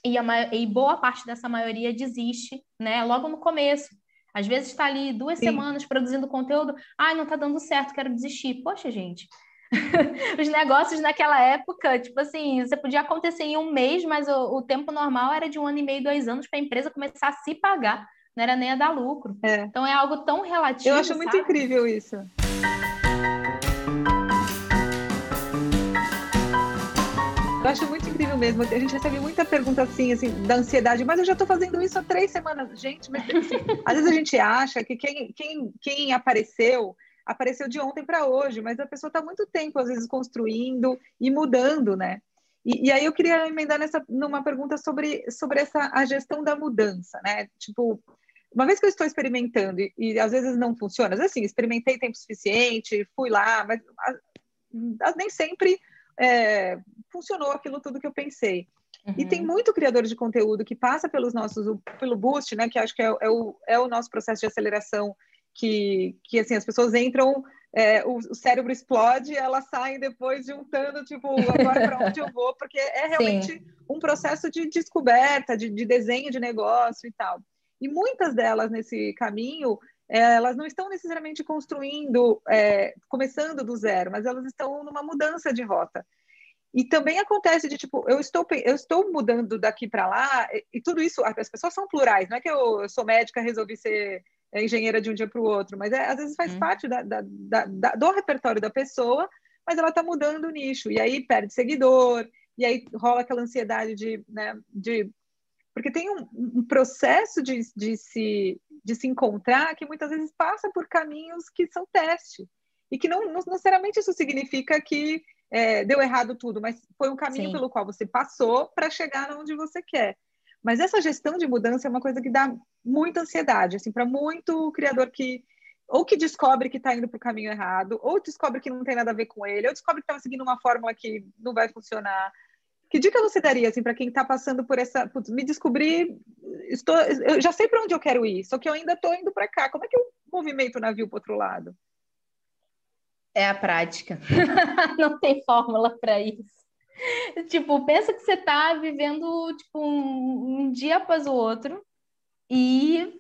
e, a, e boa parte dessa maioria desiste, né? Logo no começo. Às vezes está ali duas Sim. semanas produzindo conteúdo, ai, não está dando certo, quero desistir. Poxa, gente. Os negócios naquela época, tipo assim, você podia acontecer em um mês, mas o, o tempo normal era de um ano e meio, dois anos para a empresa começar a se pagar, não era nem a dar lucro. É. Então é algo tão relativo. Eu acho muito sabe? incrível isso. Eu acho muito incrível mesmo. A gente recebe muita pergunta assim, assim, da ansiedade, mas eu já estou fazendo isso há três semanas. Gente, mas assim, às vezes a gente acha que quem, quem, quem apareceu, apareceu de ontem para hoje, mas a pessoa está muito tempo, às vezes, construindo e mudando, né? E, e, aí eu queria emendar nessa, numa pergunta sobre, sobre essa, a gestão da mudança, né? Tipo, uma vez que eu estou experimentando e, e às vezes não funciona, assim, experimentei tempo suficiente, fui lá, mas a, a, nem sempre é, funcionou aquilo tudo que eu pensei. Uhum. E tem uhum. muito criador de conteúdo que passa pelos nossos, pelo Boost, né? Que acho que é, é, o, é o nosso processo de aceleração que, que assim, as pessoas entram, é, o, o, cérebro explode, elas saem depois juntando, tipo, agora para onde eu vou, porque é realmente Sim. um processo de descoberta, de, de desenho de negócio e tal. E muitas delas nesse caminho elas não estão necessariamente construindo, é, começando do zero, mas elas estão numa mudança de rota. E também acontece de tipo, eu estou, eu estou mudando daqui para lá, e, e, tudo isso, as pessoas são plurais, não é que eu, eu sou médica resolvi ser é, engenheira de um dia para o outro, mas é, às vezes faz hum. parte da, da, da, do repertório da pessoa, mas ela está mudando o nicho, e aí perde seguidor, e aí rola aquela ansiedade de, né, de porque tem um, um processo de, de, se, de se encontrar que muitas vezes passa por caminhos que são teste. E que não, não necessariamente isso significa que é, deu errado tudo, mas foi um caminho Sim. pelo qual você passou para chegar onde você quer. Mas essa gestão de mudança é uma coisa que dá muita ansiedade, assim, para muito criador que ou que descobre que está indo para o caminho errado, ou descobre que não tem nada a ver com ele, ou descobre que está seguindo uma fórmula que não vai funcionar, que dica você daria assim para quem está passando por essa, putz, me descobrir, estou, eu já sei para onde eu quero ir, só que eu ainda estou indo para cá. Como é que eu movimento o navio para outro lado? É a prática. Não tem fórmula para isso. Tipo, pensa que você está vivendo tipo um, um dia após o outro e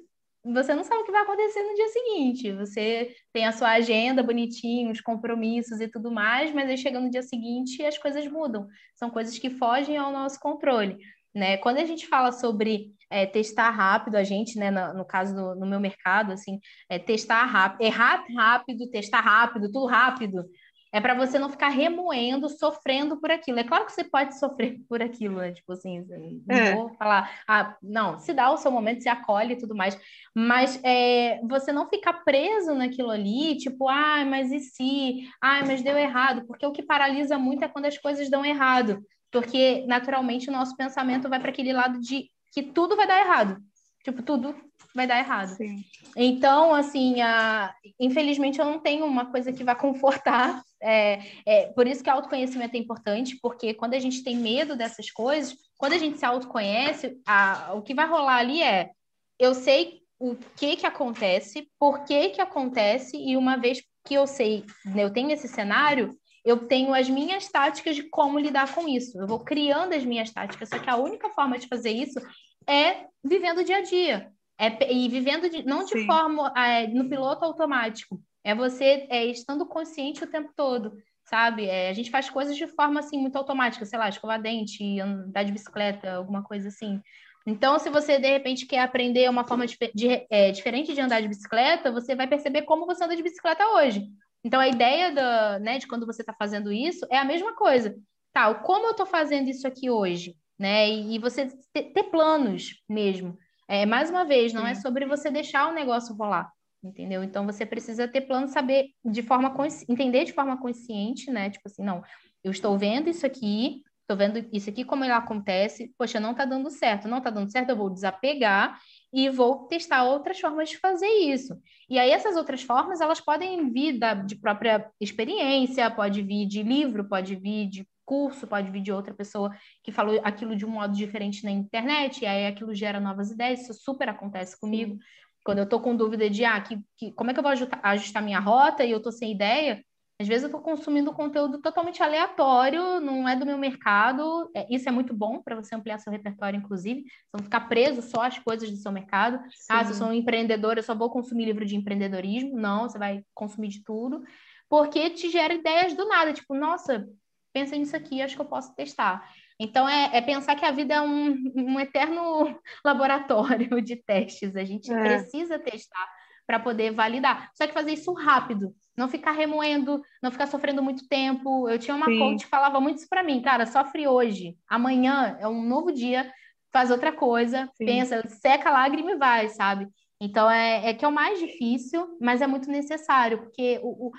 você não sabe o que vai acontecer no dia seguinte. Você tem a sua agenda bonitinha, os compromissos e tudo mais, mas aí chega no dia seguinte e as coisas mudam. São coisas que fogem ao nosso controle. Né? Quando a gente fala sobre é, testar rápido, a gente, né, no, no caso do, no meu mercado, assim, é, testar rápido, errar rápido, testar rápido, tudo rápido, é para você não ficar remoendo, sofrendo por aquilo. É claro que você pode sofrer por aquilo, né? Tipo assim, não é. vou falar, ah, não, se dá o seu momento, se acolhe e tudo mais, mas é, você não ficar preso naquilo ali, tipo, ah, mas e se? Ah, mas deu errado, porque o que paralisa muito é quando as coisas dão errado, porque naturalmente o nosso pensamento vai para aquele lado de que tudo vai dar errado. Tipo, tudo vai dar errado. Sim. Então, assim, a... infelizmente eu não tenho uma coisa que vá confortar. É, é, por isso que o autoconhecimento é importante, porque quando a gente tem medo dessas coisas, quando a gente se autoconhece, a... o que vai rolar ali é eu sei o que que acontece, por que que acontece, e uma vez que eu sei, né, eu tenho esse cenário, eu tenho as minhas táticas de como lidar com isso. Eu vou criando as minhas táticas, só que a única forma de fazer isso é vivendo o dia a dia. É, e vivendo de, não de Sim. forma é, no piloto automático, é você é, estando consciente o tempo todo, sabe? É, a gente faz coisas de forma assim muito automática, sei lá, escovar dente, andar de bicicleta, alguma coisa assim. Então, se você de repente quer aprender uma forma de, de, diferente de andar de bicicleta, você vai perceber como você anda de bicicleta hoje. Então, a ideia da, né, de quando você está fazendo isso é a mesma coisa. Tá, como eu estou fazendo isso aqui hoje? Né? E, e você ter, ter planos mesmo. É, mais uma vez, não é sobre você deixar o negócio rolar, entendeu? Então você precisa ter plano, saber de forma entender de forma consciente, né? Tipo assim, não, eu estou vendo isso aqui, estou vendo isso aqui como ele acontece, poxa, não está dando certo, não está dando certo, eu vou desapegar e vou testar outras formas de fazer isso. E aí essas outras formas, elas podem vir da, de própria experiência, pode vir de livro, pode vir de curso, pode vir de outra pessoa que falou aquilo de um modo diferente na internet, e aí aquilo gera novas ideias, isso super acontece comigo. Quando eu estou com dúvida de ah, que, que, como é que eu vou ajustar, ajustar minha rota e eu estou sem ideia, às vezes eu estou consumindo conteúdo totalmente aleatório, não é do meu mercado. É, isso é muito bom para você ampliar seu repertório, inclusive. Você não ficar preso só às coisas do seu mercado. Sim. Ah, se eu sou um empreendedor, eu só vou consumir livro de empreendedorismo. Não, você vai consumir de tudo. Porque te gera ideias do nada. Tipo, nossa, pensa nisso aqui, acho que eu posso testar. Então, é, é pensar que a vida é um, um eterno laboratório de testes. A gente é. precisa testar para poder validar. Só que fazer isso rápido, não ficar remoendo, não ficar sofrendo muito tempo. Eu tinha uma Sim. coach que falava muito isso para mim, cara, sofre hoje, amanhã é um novo dia, faz outra coisa, Sim. pensa, seca a lágrima e vai, sabe? Então é, é que é o mais difícil, mas é muito necessário, porque o, o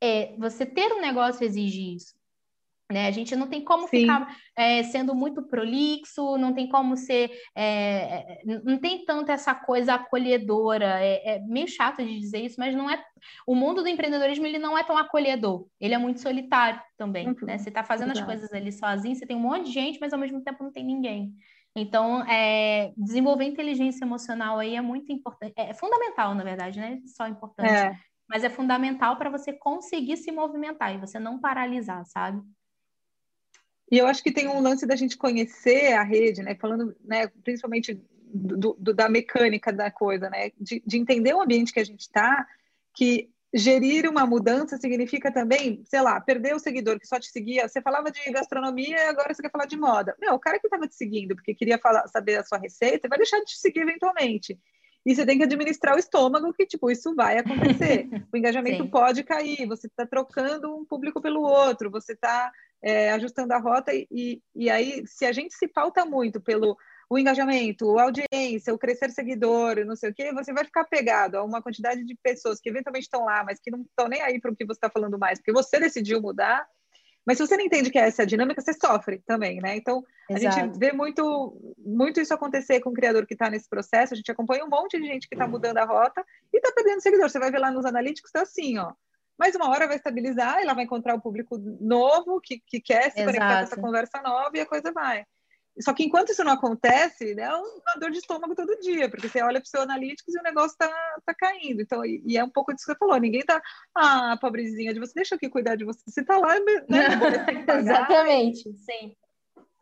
é, você ter um negócio exige isso. Né? A gente não tem como Sim. ficar é, sendo muito prolixo, não tem como ser. É, não tem tanto essa coisa acolhedora. É, é, meio chato de dizer isso, mas não é. O mundo do empreendedorismo ele não é tão acolhedor, ele é muito solitário também. Uhum. Né? Você está fazendo Exato. as coisas ali sozinho, você tem um monte de gente, mas ao mesmo tempo não tem ninguém. Então, é, desenvolver inteligência emocional aí é muito importante, é, fundamental, na verdade, né? Só importante, é. mas é fundamental para você conseguir se movimentar e você não paralisar, sabe? E eu acho que tem um lance da gente conhecer a rede, né? Falando, né, principalmente do, do, da mecânica da coisa, né? De, de entender o ambiente que a gente está, que gerir uma mudança significa também, sei lá, perder o seguidor que só te seguia. Você falava de gastronomia e agora você quer falar de moda. Meu, o cara que estava te seguindo porque queria falar, saber a sua receita vai deixar de te seguir eventualmente. E você tem que administrar o estômago, que, tipo, isso vai acontecer. o engajamento pode cair, você está trocando um público pelo outro, você está é, ajustando a rota, e, e aí, se a gente se pauta muito pelo o engajamento, a audiência, o crescer seguidor, não sei o quê, você vai ficar pegado a uma quantidade de pessoas que eventualmente estão lá, mas que não estão nem aí para o que você está falando mais, porque você decidiu mudar. Mas se você não entende que essa é a dinâmica, você sofre também, né? Então, Exato. a gente vê muito, muito isso acontecer com o criador que está nesse processo. A gente acompanha um monte de gente que está mudando a rota e está perdendo seguidor. Você vai ver lá nos analíticos, está assim, ó mas uma hora vai estabilizar, ela vai encontrar o um público novo que, que quer se Exato. conectar com essa conversa nova e a coisa vai. Só que enquanto isso não acontece, né, é uma dor de estômago todo dia, porque você olha para o seu analítico e o negócio está tá caindo. Então, e, e, é um pouco disso que você falou, ninguém tá, ah, pobrezinha de você, deixa aqui cuidar de você. Você está lá, né? Exatamente, sim.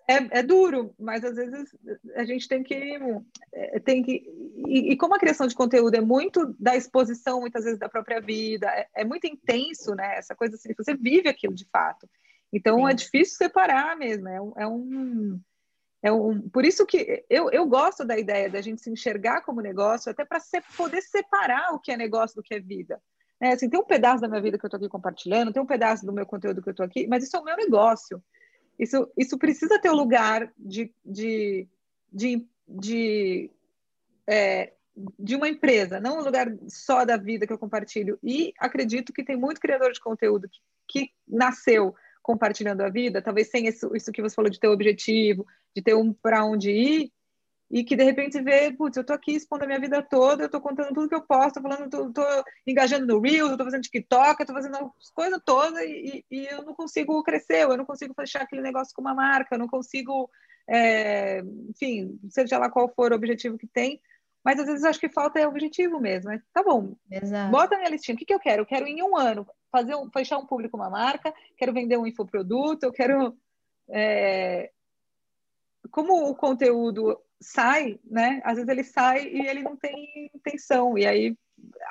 É, é, duro, mas às vezes a gente tem que. É, tem que e, e, como a criação de conteúdo é muito da exposição, muitas vezes, da própria vida, é, é muito intenso, né? Essa coisa assim, você vive aquilo de fato. Então Sim. é difícil separar mesmo. É um, é um, é um. Por isso que eu, eu gosto da ideia da gente se enxergar como negócio, até para poder separar o que é negócio do que é vida. É, assim, tem um pedaço da minha vida que eu estou aqui compartilhando, tem um pedaço do meu conteúdo que eu estou aqui, mas isso é o meu negócio. Isso, isso precisa ter o um lugar de, de, de, de, é, de uma empresa, não um lugar só da vida que eu compartilho. E acredito que tem muito criador de conteúdo que, que nasceu compartilhando a vida, talvez sem isso, isso que você falou de ter o objetivo, de ter um para onde ir, e que de repente vê, putz, eu tô aqui expondo a minha vida toda, eu tô contando tudo que eu posso, tô falando, tô, tô engajando no Reels, eu tô fazendo TikTok, eu tô fazendo as coisas todas e, e, eu não consigo crescer, eu não consigo fechar aquele negócio com uma marca, eu não consigo, é, enfim, seja lá qual for o objetivo que tem, mas às vezes acho que falta é objetivo mesmo. Né? Tá bom, Exato. bota a minha listinha, o que, que eu quero? Eu quero em um ano fazer um, fechar um público uma marca, quero vender um infoproduto, eu quero... É, como o conteúdo sai, né? Às vezes ele sai e ele não tem intenção. E aí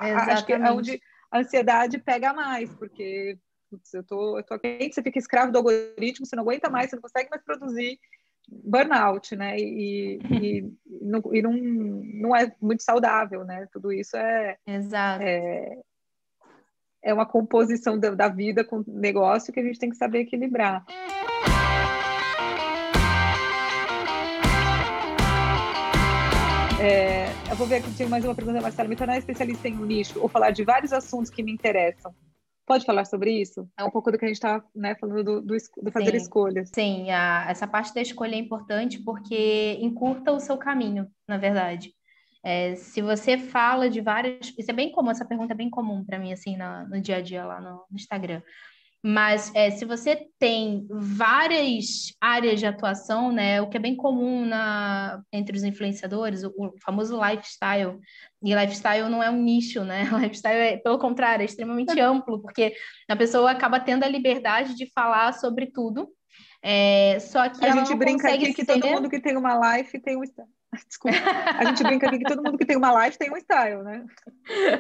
Exatamente. acho que é onde a ansiedade pega mais, porque putz, eu tô, eu tô quente, você fica escravo do algoritmo, você não aguenta mais, você não consegue mais produzir burnout, né? E, e, não, e não, não é muito saudável, né? Tudo isso é, Exato. é, é uma composição da, da vida com negócio que a gente tem que saber equilibrar. É, eu vou ver aqui, tem mais uma pergunta, Marcela. Me tornar especialista em um nicho ou falar de vários assuntos que me interessam. Pode falar sobre isso? É um pouco do que a gente está né, falando do, do, do fazer sim, escolhas. Sim, a, essa parte da escolha é importante porque encurta o seu caminho, na verdade. É, se você fala de várias. Isso é bem comum, essa pergunta é bem comum para mim, assim, no, no dia a dia lá no, no Instagram. Mas é, se você tem várias áreas de atuação, né, o que é bem comum na, entre os influenciadores, o, o, famoso lifestyle, e lifestyle não é um nicho, né? Lifestyle é, pelo contrário, é extremamente amplo, porque a pessoa acaba tendo a liberdade de falar sobre tudo. É, só que a gente brinca aqui ser... que todo mundo que tem uma life tem um Desculpa. A gente brinca aqui que todo mundo que tem uma life tem um style, né?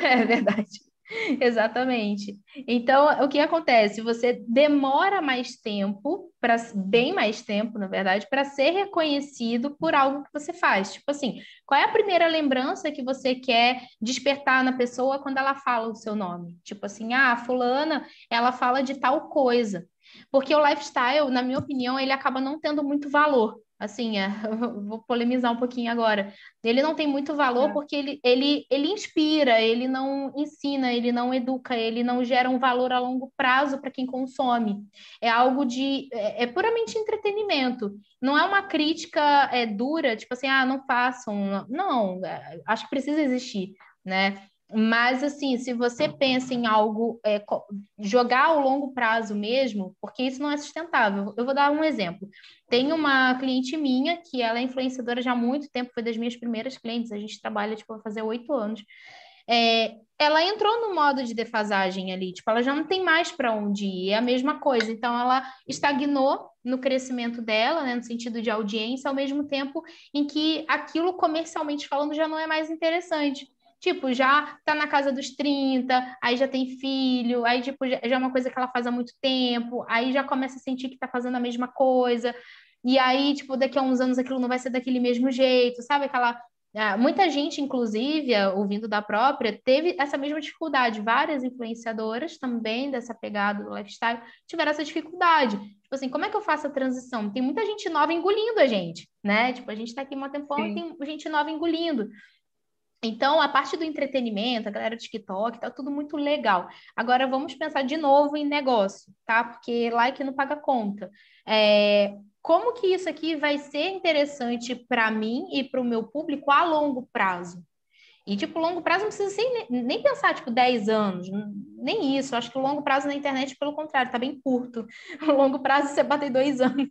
É verdade. Exatamente. Então, o que acontece? Você demora mais tempo, para bem mais tempo, na verdade, para ser reconhecido por algo que você faz. Tipo assim, qual é a primeira lembrança que você quer despertar na pessoa quando ela fala o seu nome? Tipo assim, ah, fulana, ela fala de tal coisa. Porque o lifestyle, na minha opinião, ele acaba não tendo muito valor assim, é, vou polemizar um pouquinho agora. Ele não tem muito valor é. porque ele, ele, ele inspira, ele não ensina, ele não educa, ele não gera um valor a longo prazo para quem consome. É algo de. É, é, puramente entretenimento. Não é uma crítica é, dura, tipo assim, ah, não façam. Não, é, acho que precisa existir, né? Mas, assim, se você pensa em algo, é, jogar ao longo prazo mesmo, porque isso não é sustentável. Eu vou dar um exemplo. Tem uma cliente minha, que ela é influenciadora já há muito tempo, foi das minhas primeiras clientes, a gente trabalha, tipo, fazer oito anos. É, ela entrou no modo de defasagem ali, tipo, ela já não tem mais para onde ir, é a mesma coisa. Então, ela estagnou no crescimento dela, né, no sentido de audiência, ao mesmo tempo em que aquilo, comercialmente falando, já não é mais interessante. Tipo, já tá na casa dos 30, aí já tem filho, aí, tipo, já, é uma coisa que ela faz há muito tempo, aí já começa a sentir que tá fazendo a mesma coisa. E aí, tipo, daqui a uns anos aquilo não vai ser daquele mesmo jeito, sabe? Aquela ah, muita gente, inclusive, ouvindo da própria, teve essa mesma dificuldade. Várias influenciadoras também dessa pegada do lifestyle tiveram essa dificuldade. Tipo assim, como é que eu faço a transição? Tem muita gente nova engolindo a gente, né? Tipo, a gente tá aqui um tempão e tem gente nova engolindo. Então, a parte do entretenimento, a galera do TikTok, tá tudo muito legal. Agora, vamos pensar de novo em negócio, tá? Porque like não paga conta. É, como que isso aqui vai ser interessante para mim e para o meu público a longo prazo? E, tipo, longo prazo não precisa ser, nem pensar, tipo, 10 anos, nem isso. Eu acho que o longo prazo na internet, pelo contrário, tá bem curto. O longo prazo você bate dois anos.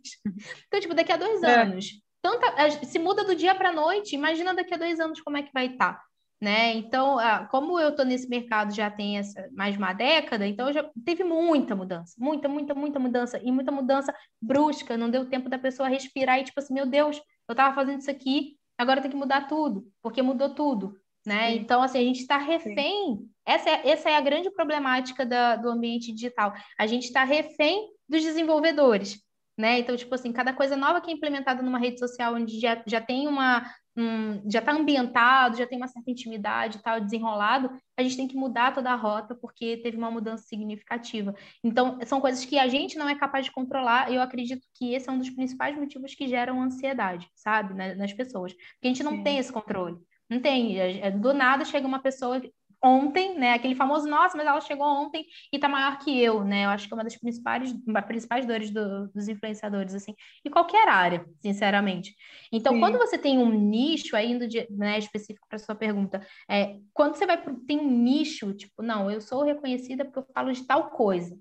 Então, tipo, daqui a dois é. anos, tanta, se muda do dia para a noite, imagina daqui a dois anos como é que vai estar. Tá. Né? Então, ah, como eu estou nesse mercado já tem essa, mais de uma década, então já teve muita mudança, muita, muita, muita mudança, e muita mudança brusca, não deu tempo da pessoa respirar e tipo assim, meu Deus, eu estava fazendo isso aqui, agora tem que mudar tudo, porque mudou tudo, né? Sim. Então, assim, a gente está refém, essa é, essa é a grande problemática da, do ambiente digital, a gente está refém dos desenvolvedores, né? Então, tipo assim, cada coisa nova que é implementada numa rede social onde já, já tem uma, um, já está ambientado, já tem uma certa intimidade, tal, desenrolado, a gente tem que mudar toda a rota porque teve uma mudança significativa. Então, são coisas que a gente não é capaz de controlar, e eu acredito que esse é um dos principais motivos que geram ansiedade, sabe, nas pessoas. Porque a gente não Sim. tem esse controle. Não tem. É, do nada chega uma pessoa ontem, né? Aquele famoso, nossa, mas ela chegou ontem e tá maior que eu, né? Eu acho que é uma das principais, principais dores do, dos influenciadores, assim, em qualquer área, sinceramente. Então, Sim. quando você tem um nicho, aí indo de, né, específico para sua pergunta, é, quando você vai pro, tem um nicho, tipo, não, eu sou reconhecida porque eu falo de tal coisa.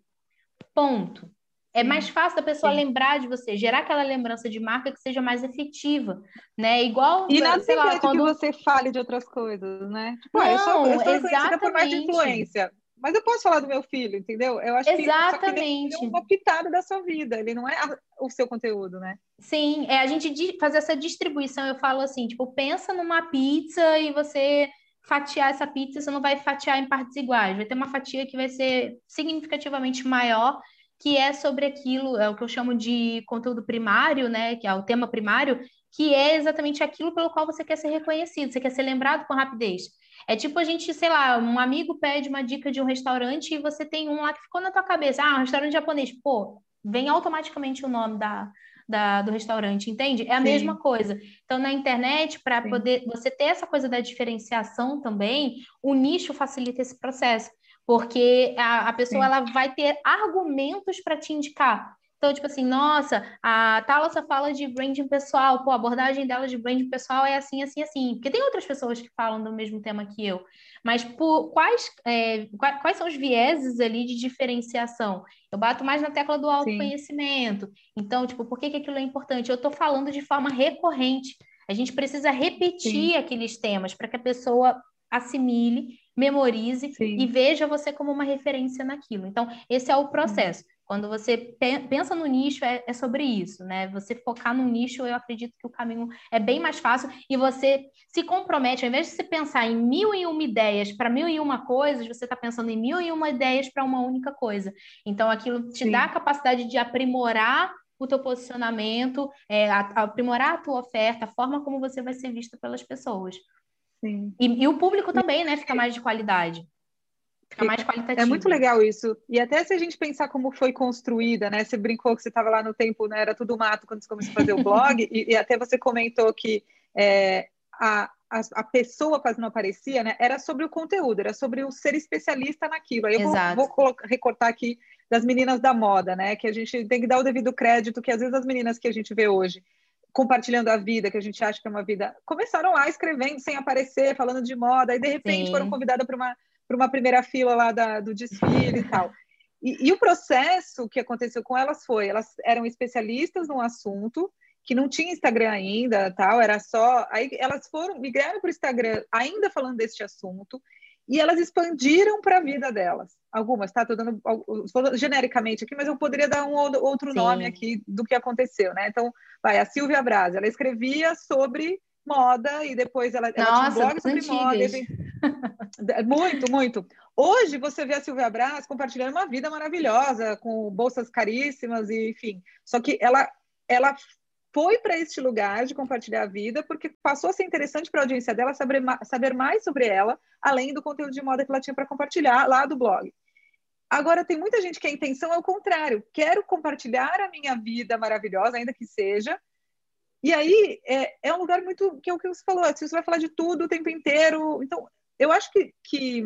Ponto. É mais fácil da pessoa Sim. lembrar de você, gerar aquela lembrança de marca que seja mais efetiva, né? Igual, e nada sei lá, quando... que você fale de outras coisas, né? Tipo, não, ah, eu sou, eu sou exatamente. por mais de influência, mas eu posso falar do meu filho, entendeu? Eu acho exatamente. que ele é uma pitada da sua vida, ele não é o seu conteúdo, né? Sim, é a gente fazer essa distribuição, eu falo assim, tipo, pensa numa pizza e você fatiar essa pizza, você não vai fatiar em partes iguais, vai ter uma fatia que vai ser significativamente maior que é sobre aquilo, é o que eu chamo de conteúdo primário, né, que é o tema primário, que é exatamente aquilo pelo qual você quer ser reconhecido, você quer ser lembrado com rapidez. É tipo a gente, sei lá, um amigo pede uma dica de um restaurante e você tem um lá que ficou na tua cabeça, ah, um restaurante japonês, pô, vem automaticamente o nome da, da, do restaurante, entende? É a Sim. mesma coisa. Então, na internet, para poder você ter essa coisa da diferenciação também, o nicho facilita esse processo porque a, a pessoa Sim. ela vai ter argumentos para te indicar. Então, tipo assim, nossa, a Thalassa fala de branding pessoal, pô, a abordagem dela de branding pessoal é assim, assim, assim. Porque tem outras pessoas que falam do mesmo tema que eu. Mas por quais, é, quais, quais, são os vieses ali de diferenciação? Eu bato mais na tecla do autoconhecimento. Sim. Então, tipo, por que, que aquilo é importante? Eu estou falando de forma recorrente. A gente precisa repetir Sim. aqueles temas para que a pessoa assimile memorize Sim. e veja você como uma referência naquilo. Então, esse é o processo. Quando você pensa no nicho, é, é, sobre isso, né? Você focar no nicho, eu acredito que o caminho é bem mais fácil e você se compromete, ao invés de você pensar em mil e uma ideias para mil e uma coisas, você está pensando em mil e uma ideias para uma única coisa. Então, aquilo te Sim. dá a capacidade de aprimorar o teu posicionamento, é, aprimorar a tua oferta, a forma como você vai ser vista pelas pessoas. Sim. E, e o público também, né, fica mais de qualidade. Fica mais qualitativo. É muito legal isso. E até se a gente pensar como foi construída, né? Você brincou que você estava lá no tempo, né? Era tudo mato quando você começou a fazer o blog, e, e, até você comentou que é, a, a, a, pessoa quase não aparecia, né? Era sobre o conteúdo, era sobre o ser especialista naquilo. Aí eu Exato. vou, vou recortar aqui das meninas da moda, né? Que a gente tem que dar o devido crédito que às vezes as meninas que a gente vê hoje compartilhando a vida, que a gente acha que é uma vida, começaram lá escrevendo sem aparecer, falando de moda, e de repente Sim. foram convidadas para uma, uma primeira fila lá da, do desfile e tal. E, e, o processo que aconteceu com elas foi, elas eram especialistas num assunto, que não tinha Instagram ainda, tal, era só, aí elas foram, migraram para o Instagram ainda falando deste assunto, e elas expandiram para a vida delas. Algumas, tá? Estou dando genericamente aqui, mas eu poderia dar um outro Sim. nome aqui do que aconteceu, né? Então, vai, a Silvia Braz, ela escrevia sobre moda e depois ela, ela Nossa, tinha um blog sobre moda. muito, muito. Hoje você vê a Silvia Braz compartilhando uma vida maravilhosa, com bolsas caríssimas, e enfim. Só que ela, ela foi para este lugar de compartilhar a vida, porque passou a ser interessante para a audiência dela saber, saber mais sobre ela, além do conteúdo de moda que ela tinha para compartilhar lá do blog. Agora, tem muita gente que a intenção é o contrário. Quero compartilhar a minha vida maravilhosa, ainda que seja. E aí, é, é um lugar muito... Que é o que você falou, você vai falar de tudo o tempo inteiro. Então, eu acho que, que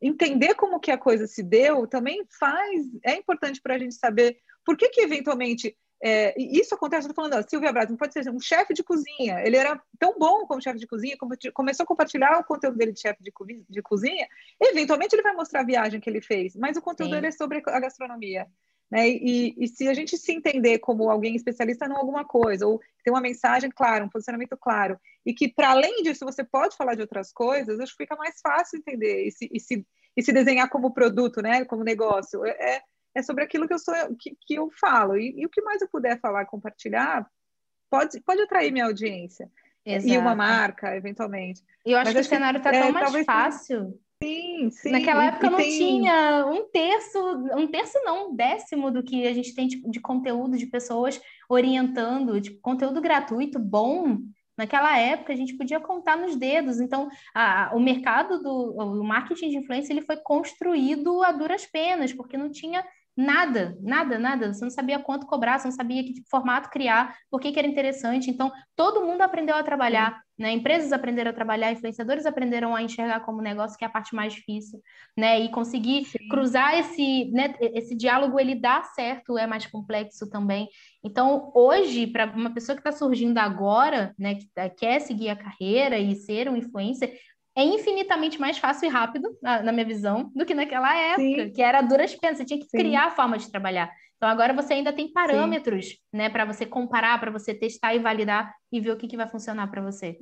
entender como que a coisa se deu também faz... É importante para a gente saber por que que, eventualmente, é, isso acontece, estou falando, ó, Silvia não pode ser um chefe de cozinha. Ele era tão bom como chefe de cozinha, como começou a compartilhar o conteúdo dele de chefe de, de, cozinha. Eventualmente ele vai mostrar a viagem que ele fez, mas o conteúdo Sim. dele é sobre a gastronomia. Né? E, e, se a gente se entender como alguém especialista em alguma coisa, ou tem uma mensagem clara, um posicionamento claro, e que para além disso você pode falar de outras coisas, acho que fica mais fácil entender e se, e se, e se desenhar como produto, né? como negócio. É, é sobre aquilo que eu, sou, que, que eu falo. E, e o que mais eu puder falar, compartilhar, pode, pode atrair minha audiência. Exato. E uma marca, eventualmente. E eu acho Mas que o cenário está tão é, mais fácil. Sim, sim. Naquela época não tem... tinha um terço, um terço não, um décimo do que a gente tem de, de conteúdo de pessoas orientando, tipo, conteúdo gratuito, bom. Naquela época a gente podia contar nos dedos. Então, a, o mercado do o marketing de influência ele foi construído a duras penas, porque não tinha Nada, nada, nada. Você não sabia quanto cobrar, você não sabia que tipo, formato criar, por que, que era interessante. Então, todo mundo aprendeu a trabalhar, né? Empresas aprenderam a trabalhar, influenciadores aprenderam a enxergar como negócio, que é a parte mais difícil, né? E conseguir Sim. cruzar esse, né? esse diálogo, ele dá certo, é mais complexo também. Então, hoje, para uma pessoa que está surgindo agora, né? Que tá, quer seguir a carreira e ser um influencer, é infinitamente mais fácil e rápido, na, na minha visão, do que naquela época, Sim. que era duras penas, você tinha que Sim. criar a forma de trabalhar. Então agora você ainda tem parâmetros, Sim. né, para você comparar, para você testar e validar e ver o que, que vai funcionar para você.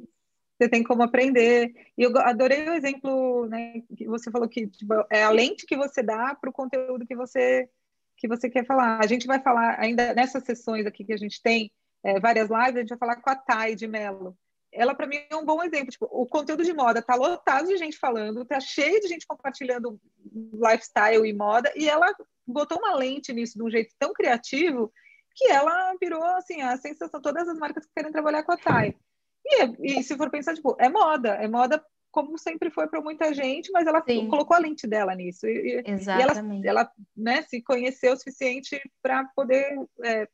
Você tem como aprender. E eu adorei o exemplo, né, que você falou que tipo, é a lente que você dá para o conteúdo que você que você quer falar. A gente vai falar ainda nessas sessões aqui que a gente tem é, várias lives, a gente vai falar com a Thay de Mello ela para mim é um bom exemplo. Tipo, o conteúdo de moda tá lotado de gente falando, tá cheio de gente compartilhando lifestyle e moda, e ela botou uma lente nisso de um jeito tão criativo que ela virou assim a sensação todas as marcas que querem trabalhar com a Thay. E, e se for pensar, tipo, é moda, é moda como sempre foi para muita gente, mas ela Sim. colocou a lente dela nisso. E, Exatamente. e ela, ela né, se conheceu o suficiente para poder é,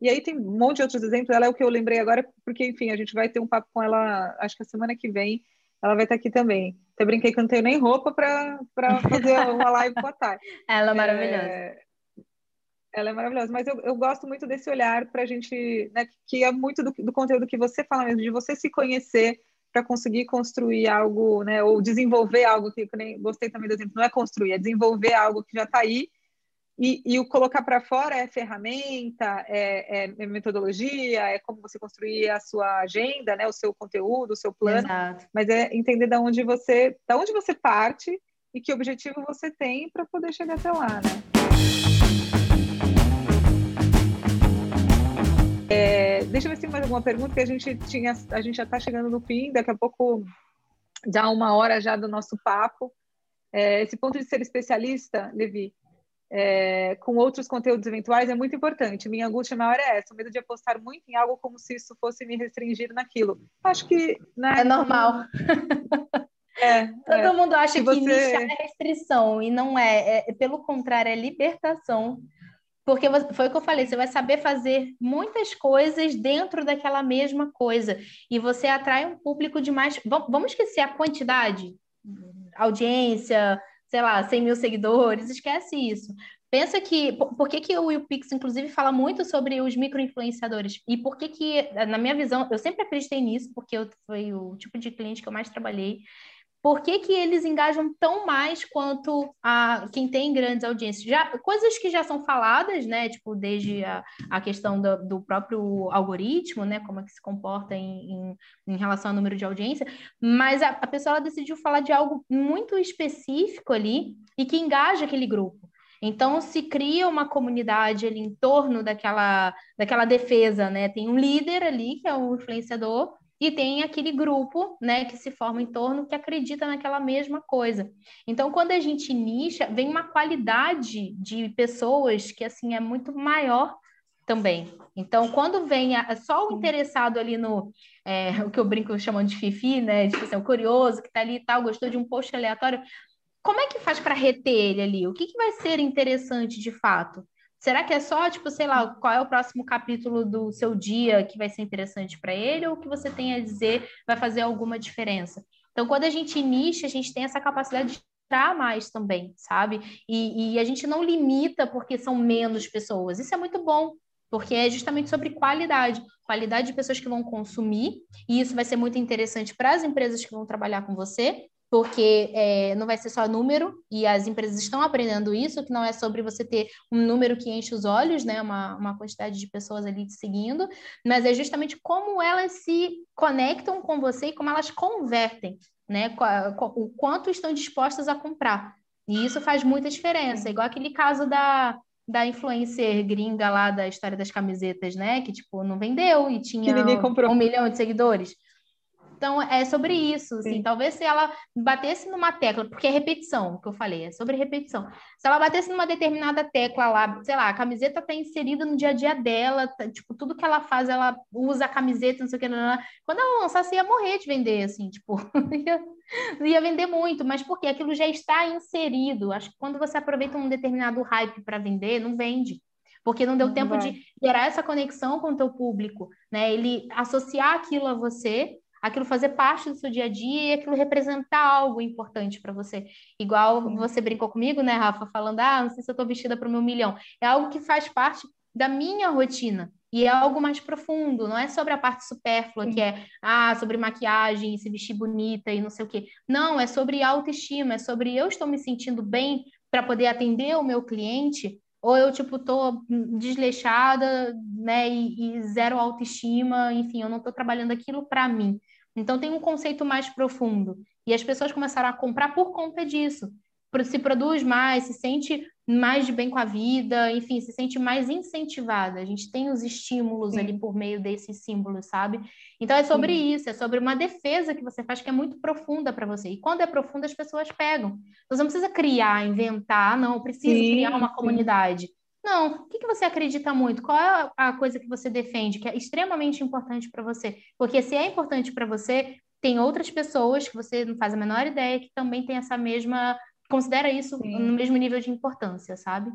e aí tem um monte de outros exemplos. Ela é o que eu lembrei agora, porque, enfim, a gente vai ter um papo com ela, acho que a semana que vem, ela vai estar aqui também. Até brinquei que eu não tenho nem roupa para fazer uma live com a Thay. Ela é maravilhosa. É, ela é maravilhosa, mas eu, eu gosto muito desse olhar para a gente, né, que é muito do, do conteúdo que você fala mesmo, de você se conhecer para conseguir construir algo, né, ou desenvolver algo que, que nem gostei também do exemplo, não é construir, é desenvolver algo que já está aí e, e o colocar para fora é ferramenta, é, é, metodologia, é como você construir a sua agenda, né, o seu conteúdo, o seu plano. Exato. Mas é entender da onde você, da onde você parte e que objetivo você tem para poder chegar até lá, né? É, deixa eu ver se tem mais alguma pergunta que a gente tinha, a gente já está chegando no fim, daqui a pouco já uma hora já do nosso papo. É, esse ponto de ser especialista, Levi, é, com outros conteúdos eventuais é muito importante. Minha angústia maior é essa, o medo de apostar muito em algo como se isso fosse me restringir naquilo. Acho que. Né, é normal. É, Todo é. mundo acha que, você... nichar é restrição, e não é. é. Pelo contrário, é libertação. Porque foi o que eu falei, você vai saber fazer muitas coisas dentro daquela mesma coisa. E você atrai um público de mais. Vamos esquecer a quantidade, audiência, sei lá, 100 mil seguidores, esquece isso. Pensa que, por que, que o Pix, inclusive, fala muito sobre os micro-influenciadores? E por que que, na minha visão, eu sempre acreditei nisso, porque eu, foi o tipo de cliente que eu mais trabalhei, por que, que eles engajam tão mais quanto a quem tem grandes audiências? Já, coisas que já são faladas, né? Tipo, desde a, a questão do, do próprio algoritmo, né? Como é que se comporta em, em, em relação ao número de audiência, mas a, a pessoa decidiu falar de algo muito específico ali e que engaja aquele grupo. Então, se cria uma comunidade ali em torno daquela, daquela defesa, né? Tem um líder ali, que é o influenciador, e tem aquele grupo, né, que se forma em torno que acredita naquela mesma coisa. Então, quando a gente nicha, vem uma qualidade de pessoas que assim é muito maior também. Então, quando vem a, só o interessado ali no é, o que eu brinco chamando de fifi, né, tipo assim, o curioso que está ali e tal, gostou de um post aleatório, como é que faz para reter ele ali? O que, que vai ser interessante de fato? Será que é só, tipo, sei lá, qual é o próximo capítulo do seu dia que vai ser interessante para ele, ou o que você tem a dizer vai fazer alguma diferença? Então, quando a gente nicha, a gente tem essa capacidade de entrar mais também, sabe? E, e a gente não limita porque são menos pessoas. Isso é muito bom, porque é justamente sobre qualidade, qualidade de pessoas que vão consumir, e isso vai ser muito interessante para as empresas que vão trabalhar com você, porque é, não vai ser só número, e as empresas estão aprendendo isso, que não é sobre você ter um número que enche os olhos, né, uma, uma quantidade de pessoas ali te seguindo, mas é justamente como elas se conectam com você e como elas convertem, né, o quanto estão dispostas a comprar. E isso faz muita diferença, igual aquele caso da, da influencer gringa lá da história das camisetas, né? Que, tipo, não vendeu e tinha um milhão de seguidores. Então, é sobre isso, assim, Sim. talvez se ela batesse numa tecla, porque é repetição, que eu falei, é sobre repetição. Se ela batesse numa determinada tecla lá, sei lá, a camiseta tá inserida no dia a dia dela, tá, tipo, tudo que ela faz, ela usa a camiseta, não sei o que, não, não, não. quando ela lançasse, ia morrer de vender, assim, tipo, ia, ia vender muito, mas porque aquilo já está inserido. Acho que quando você aproveita um determinado hype para vender, não vende porque não deu não tempo vai. de gerar essa conexão com o teu público, né? Ele associar aquilo a você aquilo fazer parte do seu dia a dia e aquilo representar algo importante para você. Igual você brincou comigo, né, Rafa, falando, ah, não sei se eu estou vestida para o meu milhão. É algo que faz parte da minha rotina. E é algo mais profundo, não é sobre a parte supérflua, Sim. que é ah, sobre maquiagem, se vestir bonita e não sei o quê. Não, é sobre autoestima, é sobre eu estou me sentindo bem para poder atender o meu cliente, ou eu, tipo, tô desleixada, né, e, e zero autoestima, enfim, eu não estou trabalhando aquilo para mim. Então tem um conceito mais profundo. E as pessoas começaram a comprar por conta disso. Se produz mais, se sente mais de bem com a vida, enfim, se sente mais incentivada. A gente tem os estímulos Sim. ali por meio desses símbolos, sabe? Então é sobre Sim. isso, é sobre uma defesa que você faz que é muito profunda para você. E quando é profunda, as pessoas pegam. Você não precisa criar, inventar, não, precisa criar uma comunidade. Não, o que, que você acredita muito? Qual é a coisa que você defende que é extremamente importante para você? Porque se é importante para você, tem outras pessoas que você não faz a menor ideia que também tem essa mesma. considera isso Sim. no mesmo nível de importância, sabe?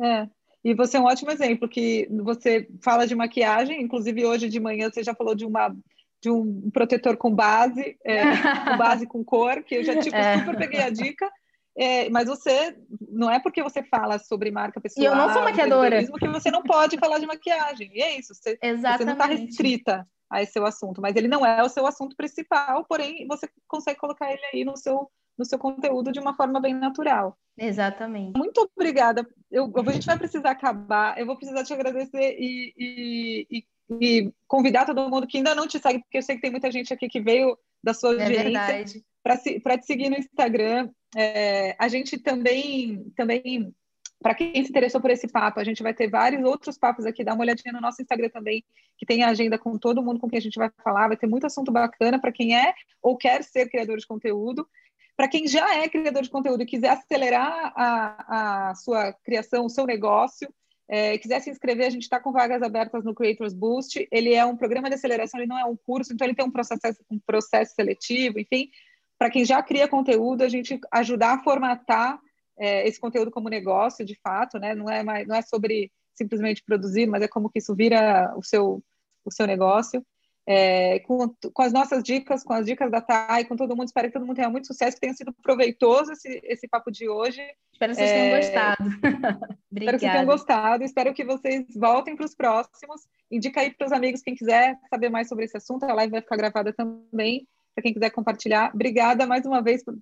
É. E você é um ótimo exemplo, que você fala de maquiagem, inclusive hoje de manhã você já falou de uma de um protetor com base, é, com base com cor, que eu já tipo, é. super peguei a dica. É, mas você não é porque você fala sobre marca pessoal. E eu não sou maquiadora. Que você não pode falar de maquiagem. E é isso. Você, Exatamente. você não está restrita a esse seu assunto, mas ele não é o seu assunto principal, porém você consegue colocar ele aí no seu no seu conteúdo de uma forma bem natural. Exatamente. Muito obrigada. Eu, a gente vai precisar acabar. Eu vou precisar te agradecer e, e, e, e, convidar todo mundo que ainda não te segue, porque eu sei que tem muita gente aqui que veio da sua é audiência para te seguir no Instagram. É, a gente também, também para quem se interessou por esse papo, a gente vai ter vários outros papos aqui. Dá uma olhadinha no nosso Instagram também, que tem a agenda com todo mundo com quem a gente vai falar. Vai ter muito assunto bacana para quem é ou quer ser criador de conteúdo. Para quem já é criador de conteúdo e quiser acelerar a, a sua criação, o seu negócio, é, quiser se inscrever, a gente está com vagas abertas no Creators Boost. Ele é um programa de aceleração, ele não é um curso, então ele tem um processo, um processo seletivo, enfim para quem já cria conteúdo, a gente ajudar a formatar é, esse conteúdo como negócio, de fato, né? Não é, mais, não é sobre simplesmente produzir, mas é como que isso vira o seu, o seu negócio. É, com, com, as nossas dicas, com as dicas da Thay, com todo mundo. Espero que todo mundo tenha muito sucesso, que tenha sido proveitoso esse, esse papo de hoje. Espero que vocês é, tenham gostado. espero que vocês tenham gostado. Espero que vocês voltem para os próximos. Indica aí para os amigos quem quiser saber mais sobre esse assunto. A live vai ficar gravada também para quem quiser compartilhar. Obrigada mais uma vez por,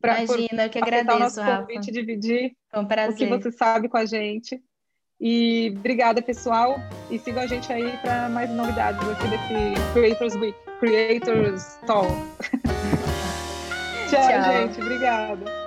pra, Imagina, que agradeço, o nosso Rafa. convite, dividir um o que você sabe com a gente. E obrigada, pessoal. E sigam a gente aí para mais novidades aqui desse Creators Week, Creators Talk. Tchau, Tchau, gente. Obrigada.